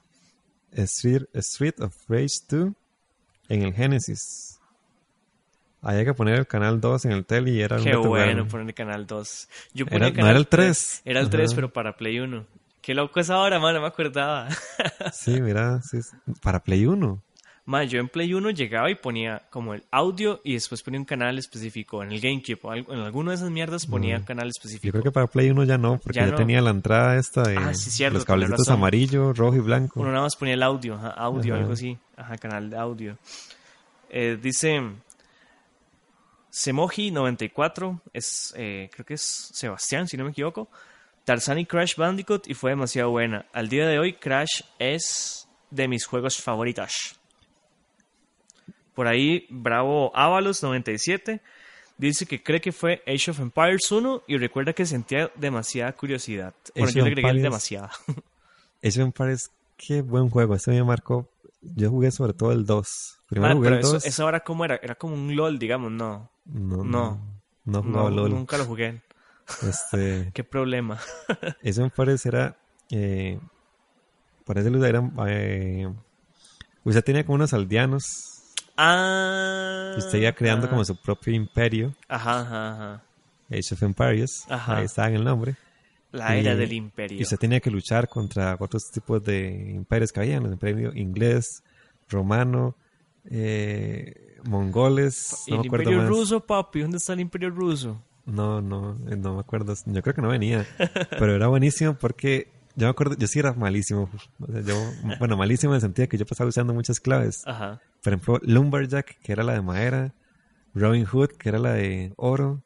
Street, Street of Rage 2 en el Genesis. Había que poner el canal 2 en el tele y era Qué bueno poner el canal 2. Yo Era- ponía no era el 3. 3. Era el 3, Ajá. pero para Play 1. Qué loco es ahora, man, no me acordaba. Sí, mira, sí, para Play 1. Man, yo en Play 1 llegaba y ponía como el audio y después ponía un canal específico. En el GameCube o en alguna de esas mierdas ponía canal Yo específico. creo que para Play 1 ya no, porque Ya ya, no. tenía la entrada esta de Ah, sí, cierto, los cablecitos amarillo, rojo y blanco. Uno nada más ponía el audio, ajá, audio, Ajá. algo así. Ajá, canal de audio. Eh, dice Semoji94, es, eh, creo que es Sebastián, si no me equivoco. Tarzan y Crash Bandicoot y fue demasiado buena. Al día de hoy, Crash es de mis juegos favoritos. Por ahí, Bravo Avalos97 dice que cree que fue Age of Empires 1 y recuerda que sentía demasiada curiosidad. Bueno, Age yo of le agregué Empires- demasiada. Ese me parece qué buen juego. Ese me marcó. Yo jugué sobre todo el 2. Primero Ah, jugué pero el eso, 2. eso ahora cómo era? Era como un LOL, digamos, no. No, no. no. No jugaba No, LOL. nunca lo jugué. Este, Qué problema. ese me parece era. Eh, parece que eran. Eh, usted tenía como unos aldeanos. Ah. Y usted iba creando ah. como su propio imperio. Ajá, ajá, ajá. Age of Empires. Ajá. Ahí está en el nombre. La era Y- del imperio. Y usted tenía que luchar contra otros tipos de imperios que había, el imperio inglés, romano, eh, mongoles, ¿Y no el me acuerdo imperio más. ruso, papi? ¿Dónde está el imperio ruso? No, no, eh, no me acuerdo. Yo creo que no venía. Pero era buenísimo porque yo me acuerdo, yo sí era malísimo. O sea, yo, bueno, malísimo en el sentido de que yo pasaba usando muchas claves. Ajá. Por ejemplo, Lumberjack, que era la de madera. Robin Hood, que era la de oro.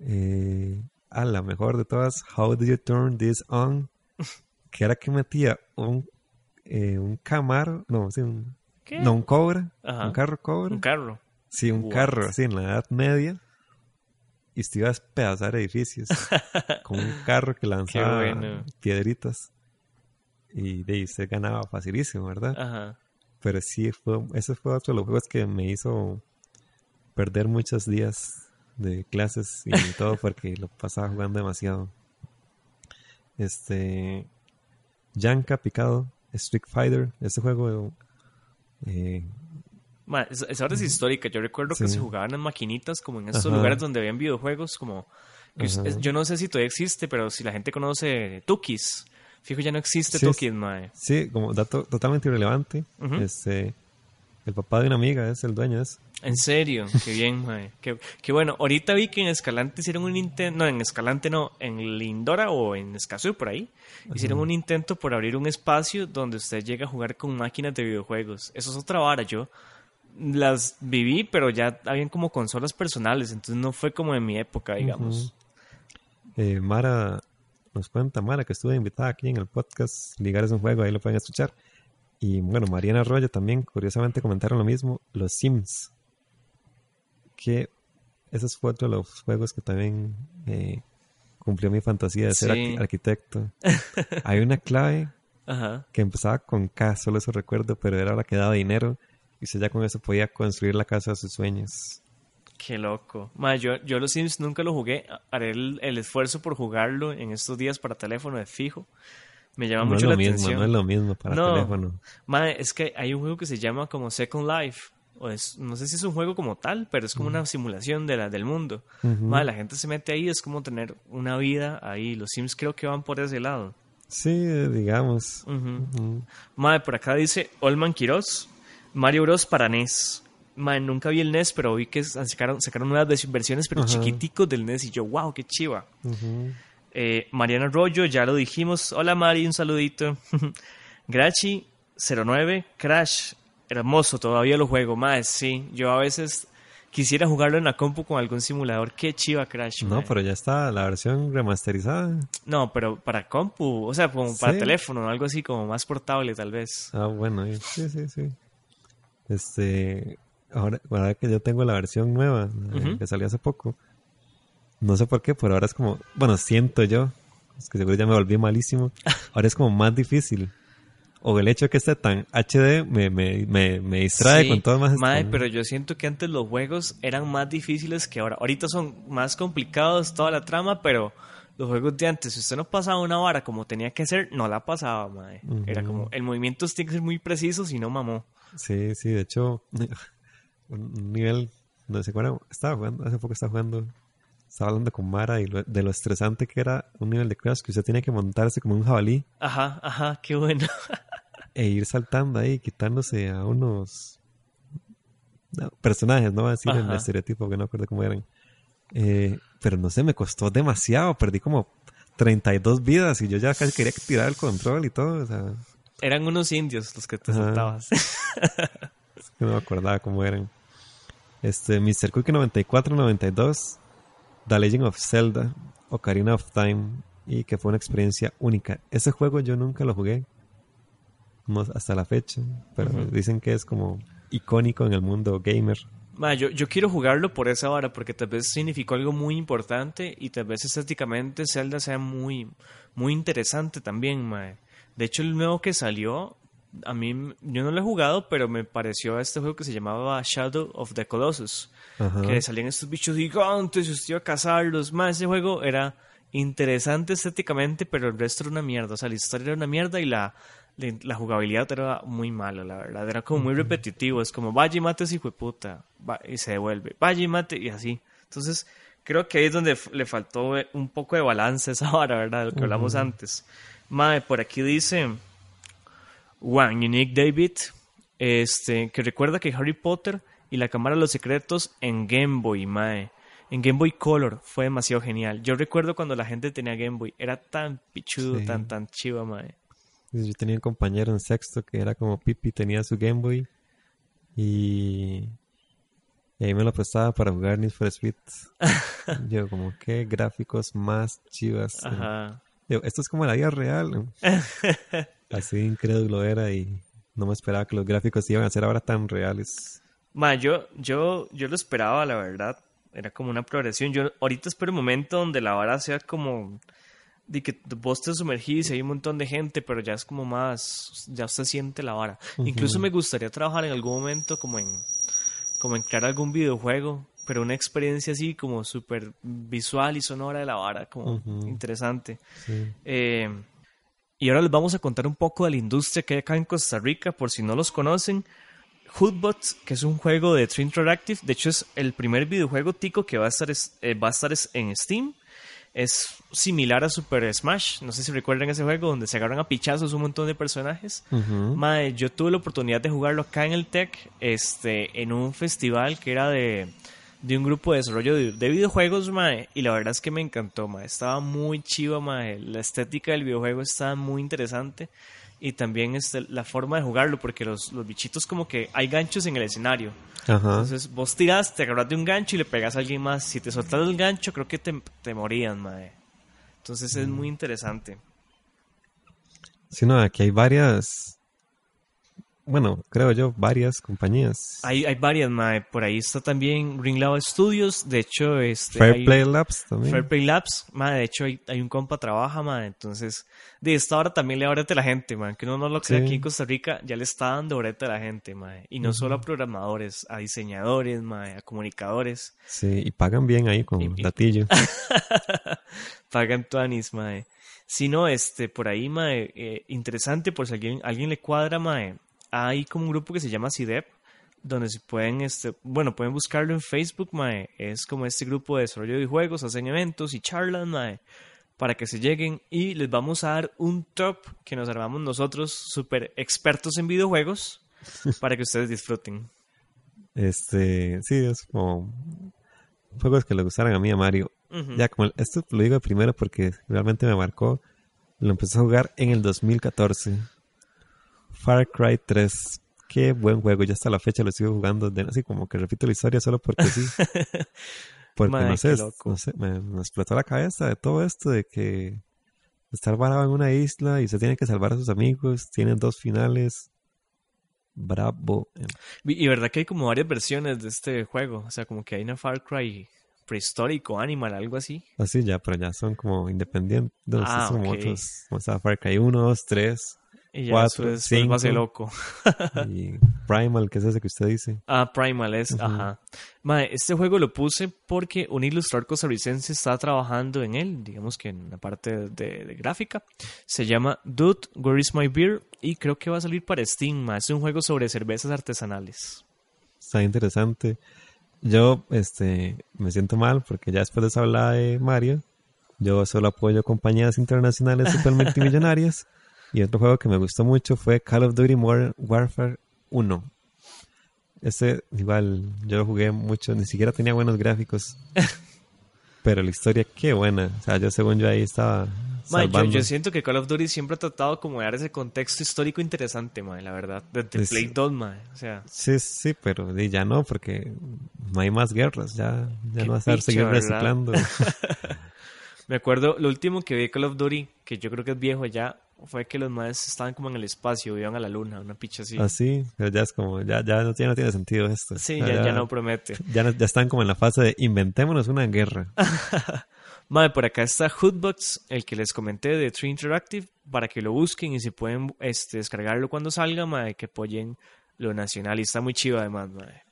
Eh, ah, la mejor de todas, How Do You Turn This On? Que era que metía un, eh, un camaro, no, sí, un, ¿Qué? no, un cobra, Ajá. un carro cobra. Un carro. Sí, un carro, así en la Edad Media. Y usted iba a despedazar edificios. con un carro que lanzaba bueno. piedritas. Y de ahí usted ganaba facilísimo, ¿verdad? Ajá. Pero sí, fue, ese fue otro de los juegos que me hizo perder muchos días de clases y todo porque lo pasaba jugando demasiado. Este. Yanka Picado, Street Fighter, ese juego. eh, Ma, esa, esa hora es histórica. Yo recuerdo que se jugaban en maquinitas, como en estos Ajá. lugares donde habían videojuegos, como... es- es- yo no sé si todavía existe, pero si la gente conoce Tukis, fijo ya no existe Sí, es- Tukis, mae. Sí, como dato totalmente irrelevante. Este, el papá de una amiga es el dueño de eso. En serio, qué bien, mae. Qué, qué bueno. Ahorita vi que en Escalante hicieron un intento, no, en Escalante no, en Lindora o en Escazú, por ahí, hicieron un intento por abrir un espacio donde usted llega a jugar con máquinas de videojuegos. Eso es otra vara, yo las viví, pero ya habían como consolas personales, entonces no fue como en mi época, digamos. Eh, Mara nos cuenta, Mara, que estuve invitada aquí en el podcast. Ligar es un juego, ahí lo pueden escuchar. Y bueno, Mariana Arroyo también, curiosamente, comentaron lo mismo: Los Sims. Que ese fue otro de los juegos que también eh, cumplió mi fantasía de ser Sí. arquitecto. Hay una clave Ajá. que empezaba con K, solo eso recuerdo, pero era la que daba dinero. Y usted ya con eso podía construir la casa de sus sueños. Qué loco. Ma, yo, yo los Sims nunca lo jugué. Haré el, el esfuerzo por jugarlo en estos días para teléfono de fijo. Me llama No es mucho lo la mismo, atención. no es lo mismo para No. teléfono. Ma, es que hay un juego que se llama como Second Life. O es, no sé si es un juego como tal, pero es como una simulación de la, del mundo. Ujú. Ma, la gente se mete ahí, es como tener una vida ahí. Los Sims creo que van por ese lado. Sí, digamos. Madre, por acá dice Olman Quiroz, Mario Bros para NES. Madre, nunca vi el NES, pero vi que sacaron, sacaron nuevas vers- versiones, pero Ajá. chiquiticos del NES. Y yo, wow, qué chiva. Eh, Mariana Arroyo, ya lo dijimos. Hola Mari, un saludito. Grachi 09, Crash. Hermoso, todavía lo juego. Más, sí. Yo a veces quisiera jugarlo en la compu con algún simulador. Qué chiva Crash. No, pero ya está la versión remasterizada. No, pero para compu, o sea, como para Sí. teléfono, algo así como más portable tal vez. Ah, bueno, sí, sí, sí. Este, ahora, ahora que yo tengo la versión nueva, eh, que salió hace poco, no sé por qué, pero ahora es como, bueno, siento yo es que seguro ya me volví malísimo. Ahora es como más difícil. O el hecho de que esté tan HD me, me, me, me distrae Sí, con todo más. mae, pero yo siento que antes los juegos eran más difíciles que ahora. Ahorita son más complicados toda la trama, pero los juegos de antes, si usted no pasaba una vara como tenía que ser, no la pasaba, mae. Era como, el movimiento tiene que ser muy preciso, si no mamó. Sí, sí, de hecho, un nivel, no sé acuerdan, estaba jugando, hace poco estaba jugando, estaba hablando con Mara y lo- de lo estresante que era un nivel de Crash que usted tenía que montarse como un jabalí Ajá, ajá, qué bueno. e ir saltando ahí, quitándose a unos no, personajes, no voy a decir el estereotipo, que no acuerdo cómo eran. Eh, pero no sé, me costó demasiado, perdí como 32 vidas y yo ya casi quería tirar el control y todo, o sea, Eran unos indios los que te saltabas. Es que no me acordaba cómo eran. Este, Mr. Cookie 94-92, The Legend of Zelda, Ocarina of Time, y que fue una experiencia única. Ese juego yo nunca lo jugué, hasta la fecha, pero Ujú. dicen que es como icónico en el mundo gamer. Ma, yo, yo quiero jugarlo por esa hora, porque tal vez significó algo muy importante y tal vez estéticamente Zelda sea muy, muy interesante también, ma. De hecho, el nuevo que salió, a mí, yo no lo he jugado, pero me pareció este juego que se llamaba Shadow of the Colossus, Ajá. que salían estos bichos gigantes y usted iba a cazarlos. Ma, ese juego era interesante estéticamente, pero el resto era una mierda. O sea, la historia era una mierda y la, la, la jugabilidad era muy mala, la verdad. Era como muy repetitivo. Es como, vaya y mate ese hijo de puta. Va- y se devuelve. Vaya y mate y así. Entonces, creo que ahí es donde le faltó eh, un poco de balance a esa hora, ¿verdad? De lo que hablamos antes. Mae, por aquí dice Juan Unique David, este, que recuerda que Harry Potter y la Cámara de los Secretos en Game Boy, mae. En Game Boy Color fue demasiado genial. Yo recuerdo cuando la gente tenía Game Boy. Era tan pichudo, Sí. tan, tan chiva, mae. Yo tenía un compañero en sexto que era como Pipi, tenía su Game Boy y, y ahí me lo prestaba para jugar Need for Speed. Yo como, qué gráficos más chivas. Ajá. Esto es como la vida real. Así incrédulo era y no me esperaba que los gráficos iban a ser ahora tan reales. Ma, yo, yo, yo lo esperaba, la verdad. Era como una progresión. Yo ahorita espero un momento donde la vara sea como de que vos te sumergís y hay un montón de gente, pero ya es como más, ya usted siente la vara. Incluso me gustaría trabajar en algún momento como en, como en crear algún videojuego, pero una experiencia así como súper visual y sonora de la vara, como interesante. Sí. Eh, y ahora les vamos a contar un poco de la industria que hay acá en Costa Rica, por si no los conocen. Hoodbots, que es un juego de Tree Interactive, de hecho es el primer videojuego tico que va a estar, es- eh, va a estar es- en Steam. Es similar a Super Smash, no sé si recuerdan ese juego donde se agarran a pichazos un montón de personajes. Mae, yo tuve la oportunidad de jugarlo acá en el Tech, este, en un festival que era de, de un grupo de desarrollo de, de videojuegos, mae, y la verdad es que me encantó, mae. Estaba muy chiva, mae. La estética del videojuego estaba muy interesante y también este, la forma de jugarlo, porque los, los bichitos como que hay ganchos en el escenario. Ajá. Entonces vos tirás, te agarras de un gancho y le pegas a alguien más. Si te soltas el gancho, creo que te, te morían, mae. Entonces es muy interesante. Sí, no, aquí hay varias. Bueno, creo yo, varias compañías. Hay, hay varias, mae. Por ahí está también Green Lab Studios. De hecho, este. Fair hay- Play Labs también. Fair Play Labs, mae. De hecho, hay, hay un compa trabaja, mae. Entonces, de esta hora también le da brete a la gente, mae. Que uno no lo cree Sí. aquí en Costa Rica, ya le está dando brete a la gente, mae. Y no solo a programadores, a diseñadores, mae, a comunicadores. Sí, y pagan bien ahí con Y- y- latillo. Pagan tuanis, mae. Si no, este, por ahí, mae, eh, interesante, por si alguien, alguien le cuadra, mae. Hay como un grupo que se llama CIDEP, donde se pueden, este, bueno, pueden buscarlo en Facebook, mae. Es como este grupo de desarrollo de juegos, hacen eventos y charlas, mae, para que se lleguen. Y les vamos a dar un top que nos armamos nosotros, súper expertos en videojuegos, para que ustedes disfruten. Este, sí, es como juegos que le gustaran a mí, a Mario. Ya, como esto lo digo primero porque realmente me marcó. Lo empecé a jugar en el 2014. Far Cry 3. Qué buen juego. Ya hasta la fecha lo sigo jugando. De, así como que repito la historia solo porque sí. Porque no sé, no sé me, me explotó la cabeza de todo esto de que estar varado en una isla y se tiene que salvar a sus amigos. Tiene dos finales. Bravo. Y verdad que hay como varias versiones de este juego. O sea, como que hay una Far Cry prehistórico, Animal, algo así. Así ya, pero ya son como independientes. Ah, son como ok. otros. Como está Far Cry 1, 2, 3 Y ya Cuatro, después, después va a ser cinco. loco. y Primal, que es ese que usted dice. Ah, Primal es, ajá. Mae, este juego lo puse porque un ilustrador costarricense está trabajando en él, digamos que en la parte de, de gráfica. Se llama Dude, Where is my beer? Y creo que va a salir para Steam, mae. Es un juego sobre cervezas artesanales. Está interesante. Yo este, me siento mal porque ya después de esa hablada de Mario, yo solo apoyo compañías internacionales super multimillonarias. Y otro juego que me gustó mucho fue Call of Duty Modern Warfare 1. Ese, igual, yo lo jugué mucho, ni siquiera tenía buenos gráficos. Pero la historia, qué buena. O sea, yo según yo ahí estaba Mae, yo, yo siento que Call of Duty siempre ha tratado como de dar ese contexto histórico interesante, mae, la verdad. Desde Es- Play 2, mae. O sea, Sí, sí, pero ya no, porque no hay más guerras. Ya, ya no vas a seguir ¿verdad? reciclando. me acuerdo, lo último que vi de Call of Duty, que yo creo que es viejo ya, fue que los maes estaban como en el espacio, iban a la luna, una picha así. Así, pero ya es como, ya, ya, no, ya no tiene sentido esto. Sí, ya, ya no promete. ya, no- ya están como en la fase de inventémonos una guerra. Mae, por acá está Hoodbox, el que les comenté de Tree Interactive, para que lo busquen y si pueden este, descargarlo cuando salga, mae, que apoyen lo nacional. Y está muy chido además, mae.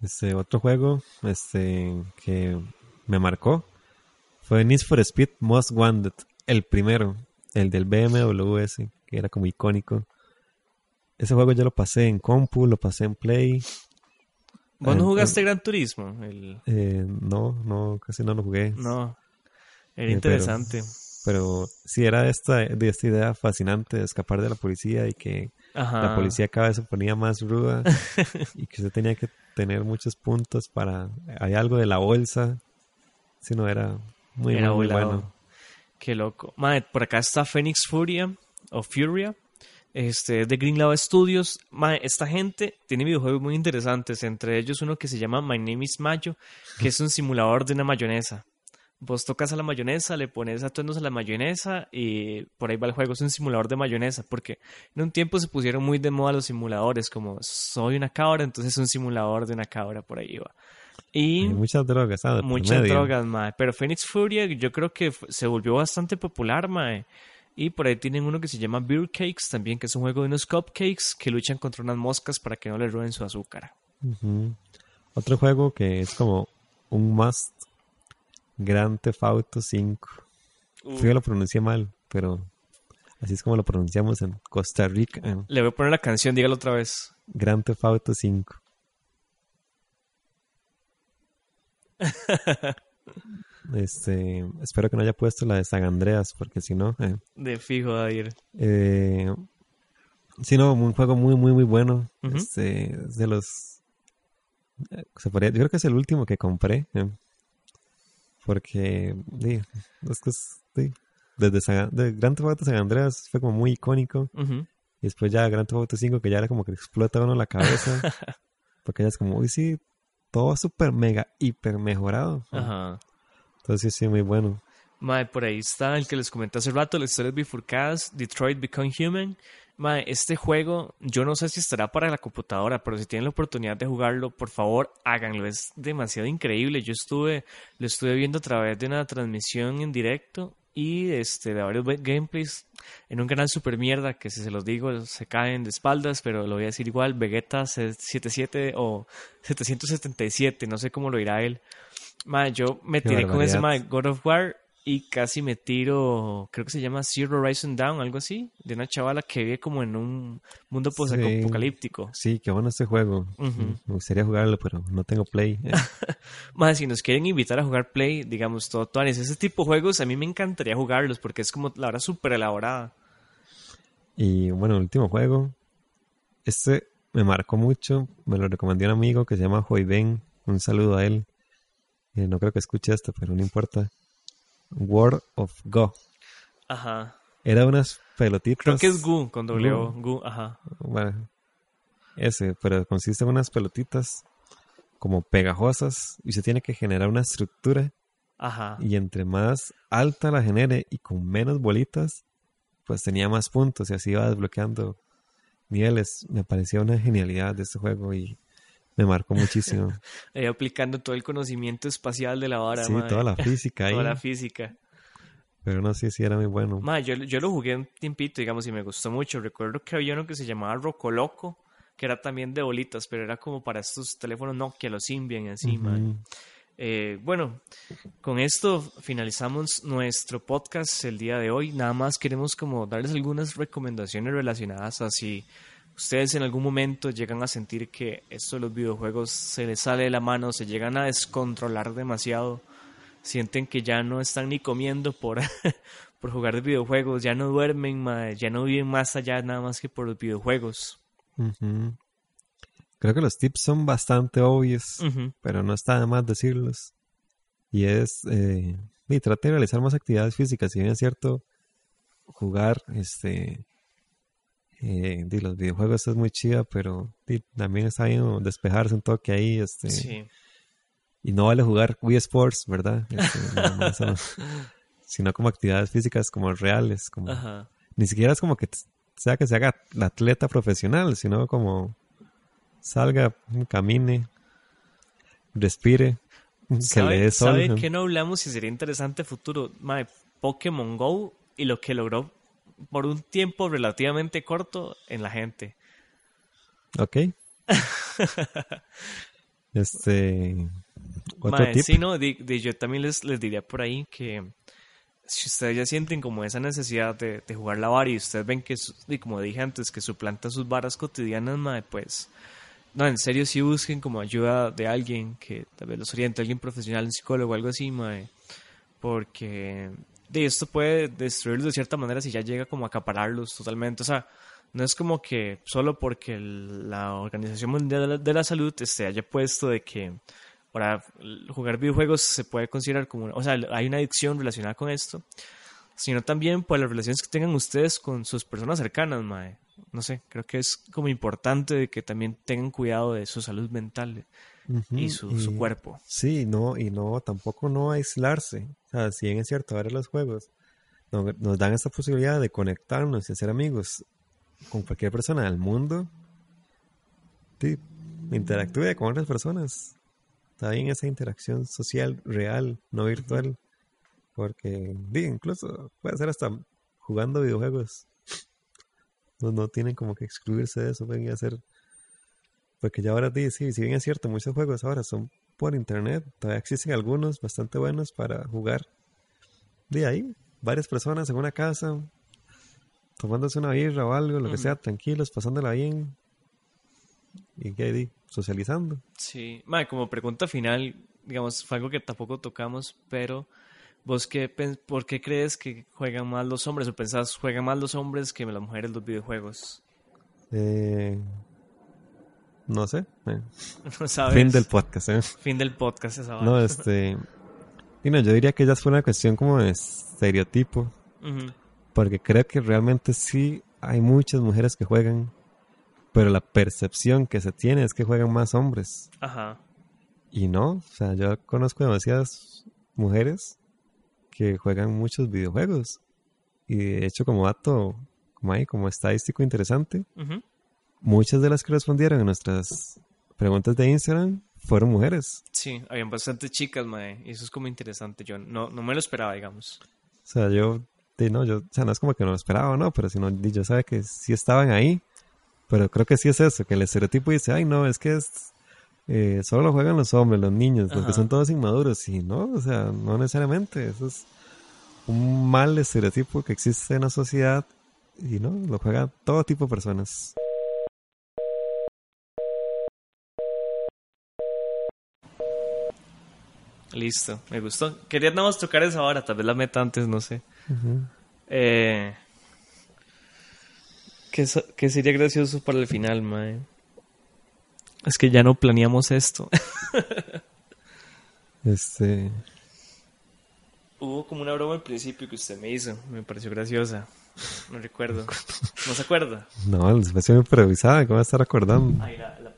Este otro juego este, que me marcó fue Need for Speed Most Wanted, el primero, el del BMW ese, que era como icónico. Ese juego yo lo pasé en compu, lo pasé en Play. ¿Vos no Ah, jugaste Gran Turismo? El... Eh, no, no, casi no lo jugué. No. Era Eh, pero- interesante. Pero sí era esta, de esta idea fascinante de escapar de la policía y que Ajá. la policía cada vez se ponía más ruda y que usted tenía que tener muchos puntos para... Hay algo de la bolsa. Si no, era muy, Era muy, muy bueno. Qué loco. Mae, por acá está Phoenix Furia o Furia. Este, de Green Lava Studios. Mae, esta gente tiene videojuegos muy interesantes. Entre ellos uno que se llama My Name is Mayo, que es un simulador de una mayonesa. Vos tocas a la mayonesa, le pones atuendos a la mayonesa y por ahí va el juego. Es un simulador de mayonesa porque en un tiempo se pusieron muy de moda los simuladores, como soy una cabra, entonces es un simulador de una cabra, por ahí va. Y Hay muchas drogas. por Muchas drogas, mae. Pero Phoenix Furia yo creo que se volvió bastante popular, mae. Y por ahí tienen uno que se llama Beer Cakes también, que es un juego de unos cupcakes que luchan contra unas moscas para que no les roben su azúcar. Otro juego que es como un must. Grand Theft Auto 5. Yo lo pronuncié mal, pero así es como lo pronunciamos en Costa Rica. Le voy a poner la canción, dígalo otra vez. Grand Theft Auto 5. Este, espero que no haya puesto la de San Andreas, porque si no, eh, De fijo, Dair. eh, sí, no, un juego muy, muy, muy bueno. Ujú. Este, es de los, eh, se podría- yo creo que es el último que compré, eh, porque, sí, es que es- sí, desde San, de Grand Theft Auto San Andreas fue como muy icónico. Y después ya Grand Theft Auto 5 que ya era como que explota uno la cabeza. porque ya es como, uy, sí, todo súper mega, hiper mejorado. Ajá. Entonces sí, sí, muy bueno. Mae, por ahí está el que les comenté hace rato, las historias bifurcadas, Detroit Become Human. Mae, este juego, yo no sé si estará para la computadora, pero si tienen la oportunidad de jugarlo, por favor, háganlo. Es demasiado increíble. Yo estuve, lo estuve viendo a través de una transmisión en directo y este, de varios gameplays en un canal super mierda que si se los digo se caen de espaldas, pero lo voy a decir igual, Vegeta 77 o 777, no sé cómo lo dirá él. Mae, yo me Qué tiré con ese mae, God of War y casi me tiro, creo que se llama Zero Horizon Down, algo así, de una chavala que vive como en un mundo Sí. post-apocalíptico. Sí, qué bueno este juego. Ujú. Me gustaría jugarlo, pero no tengo play. Más si nos quieren invitar a jugar Play, digamos, todo, todo ese tipo de juegos, a mí me encantaría jugarlos porque es como la hora súper elaborada. Y bueno, el último juego. Este me marcó mucho. Me lo recomendó un amigo que se llama Joyden. Un saludo a él. Eh, no creo que escuche esto, pero no importa. World of Go. Ajá. Era unas pelotitas. Creo que es Gu con W. Gu. Gu, ajá. Bueno, ese, pero consiste en unas pelotitas como pegajosas y se tiene que generar una estructura Ajá. y entre más alta la genere y con menos bolitas, pues tenía más puntos y así iba desbloqueando niveles. Me parecía una genialidad de este juego y me marcó muchísimo. Ahí aplicando todo el conocimiento espacial de la vara, Sí, toda la física ahí. Toda la física. Pero no sé si era muy bueno. Ma, yo, yo lo jugué un tiempito, digamos, y me gustó mucho. Recuerdo que había uno que se llamaba Rocoloco, que era también de bolitas, pero era como para estos teléfonos Nokia, los Symbian y así. Ujú. Eh, bueno, con esto finalizamos nuestro podcast el día de hoy. Nada más queremos como darles algunas recomendaciones relacionadas a si ustedes en algún momento llegan a sentir que esto de los videojuegos se les sale de la mano, se llegan a descontrolar demasiado, sienten que ya no están ni comiendo por, por jugar de videojuegos, ya no duermen, mae, ya no viven más allá nada más que por los videojuegos. Creo que los tips son bastante obvios, pero no está de más decirlos. Y es, eh, y trate de realizar más actividades físicas. Si bien es cierto, jugar, este, eh, los videojuegos es muy chida, pero también está bien despejarse un toque ahí, este, Sí. y no vale jugar Wii Sports, ¿verdad? Este, más, sino como actividades físicas como reales, como Ajá. ni siquiera es como que sea que se haga atleta profesional, sino como salga, camine, respire, que le ¿Sabe, dé sol. ¿sabe ¿no? qué no hablamos y sería interesante futuro? Mae, Pokémon Go y lo que logró por un tiempo relativamente corto en la gente. Ok. este. Mae, tip. sí, no, yo también les, les diría por ahí que si ustedes ya sienten como esa necesidad de, de jugar la vara y ustedes ven que, su- y como dije antes, que suplanta sus varas cotidianas, mae, pues, no, en serio sí busquen como ayuda de alguien que tal vez los oriente, alguien profesional, un psicólogo o algo así, mae, porque de esto puede destruirlos de cierta manera si ya llega como a acapararlos totalmente, o sea, no es como que solo porque la Organización Mundial de la, Salud este, haya puesto de que para jugar videojuegos se puede considerar como, o sea, hay una adicción relacionada con esto, sino también por las relaciones que tengan ustedes con sus personas cercanas, mae. No sé, creo que es como importante de que también tengan cuidado de su salud mental y su, su y- cuerpo. Sí, no, y no, tampoco no aislarse. O sea, si bien es cierto, ahora los juegos no- nos dan esta posibilidad de conectarnos y hacer amigos con cualquier persona del mundo. Sí, interactúe con otras personas. Está bien esa interacción social real, no virtual. Porque, di, incluso puede ser hasta jugando videojuegos. No, no tienen como que excluirse de eso, pueden hacer porque ya ahora sí, si bien es cierto, muchos juegos ahora son por internet, todavía existen algunos bastante buenos para jugar. De ahí, varias personas en una casa, tomándose una birra o algo, lo que Ujú. sea, tranquilos, pasándola bien. Y que socializando. Sí, mae, como pregunta final, digamos, fue algo que tampoco tocamos, pero vos qué, ¿por qué crees que juegan más los hombres o pensás juegan más los hombres que las mujeres los videojuegos? Eh, no sé. eh, ¿No sabes? Fin del podcast, ¿eh? Fin del podcast esa No, este. Y no, yo diría que ya fue una cuestión como de estereotipo. Porque creo que realmente sí hay muchas mujeres que juegan, pero la percepción que se tiene es que juegan más hombres. Ajá. Y no, o sea, yo conozco demasiadas mujeres que juegan muchos videojuegos. Y de hecho, como dato, como hay, como estadístico interesante. Muchas de las que respondieron a nuestras preguntas de Instagram fueron mujeres. Sí, habían bastantes chicas, mae, y eso es como interesante. Yo no, no me lo esperaba, digamos. O sea, yo, no, yo, o sea, no es como que no lo esperaba, ¿no? Pero si no, yo sabía que sí estaban ahí. Pero creo que sí es eso, que el estereotipo dice, ay, no, es que es, eh, solo lo juegan los hombres, los niños, los que son todos inmaduros. Y no, o sea, no necesariamente. Eso es un mal estereotipo que existe en la sociedad y no, lo juegan todo tipo de personas. Listo, me gustó. Quería nada más tocar esa hora, tal vez la meta antes, no sé. Eh, ¿qué, so- qué sería gracioso para el final, mae? Es que ya no planeamos esto. Este, Hubo como una broma al principio que usted me hizo, me pareció graciosa. No recuerdo. ¿No se acuerda? no, la situación improvisada, ¿cómo va a estar acordando? Ay, la, la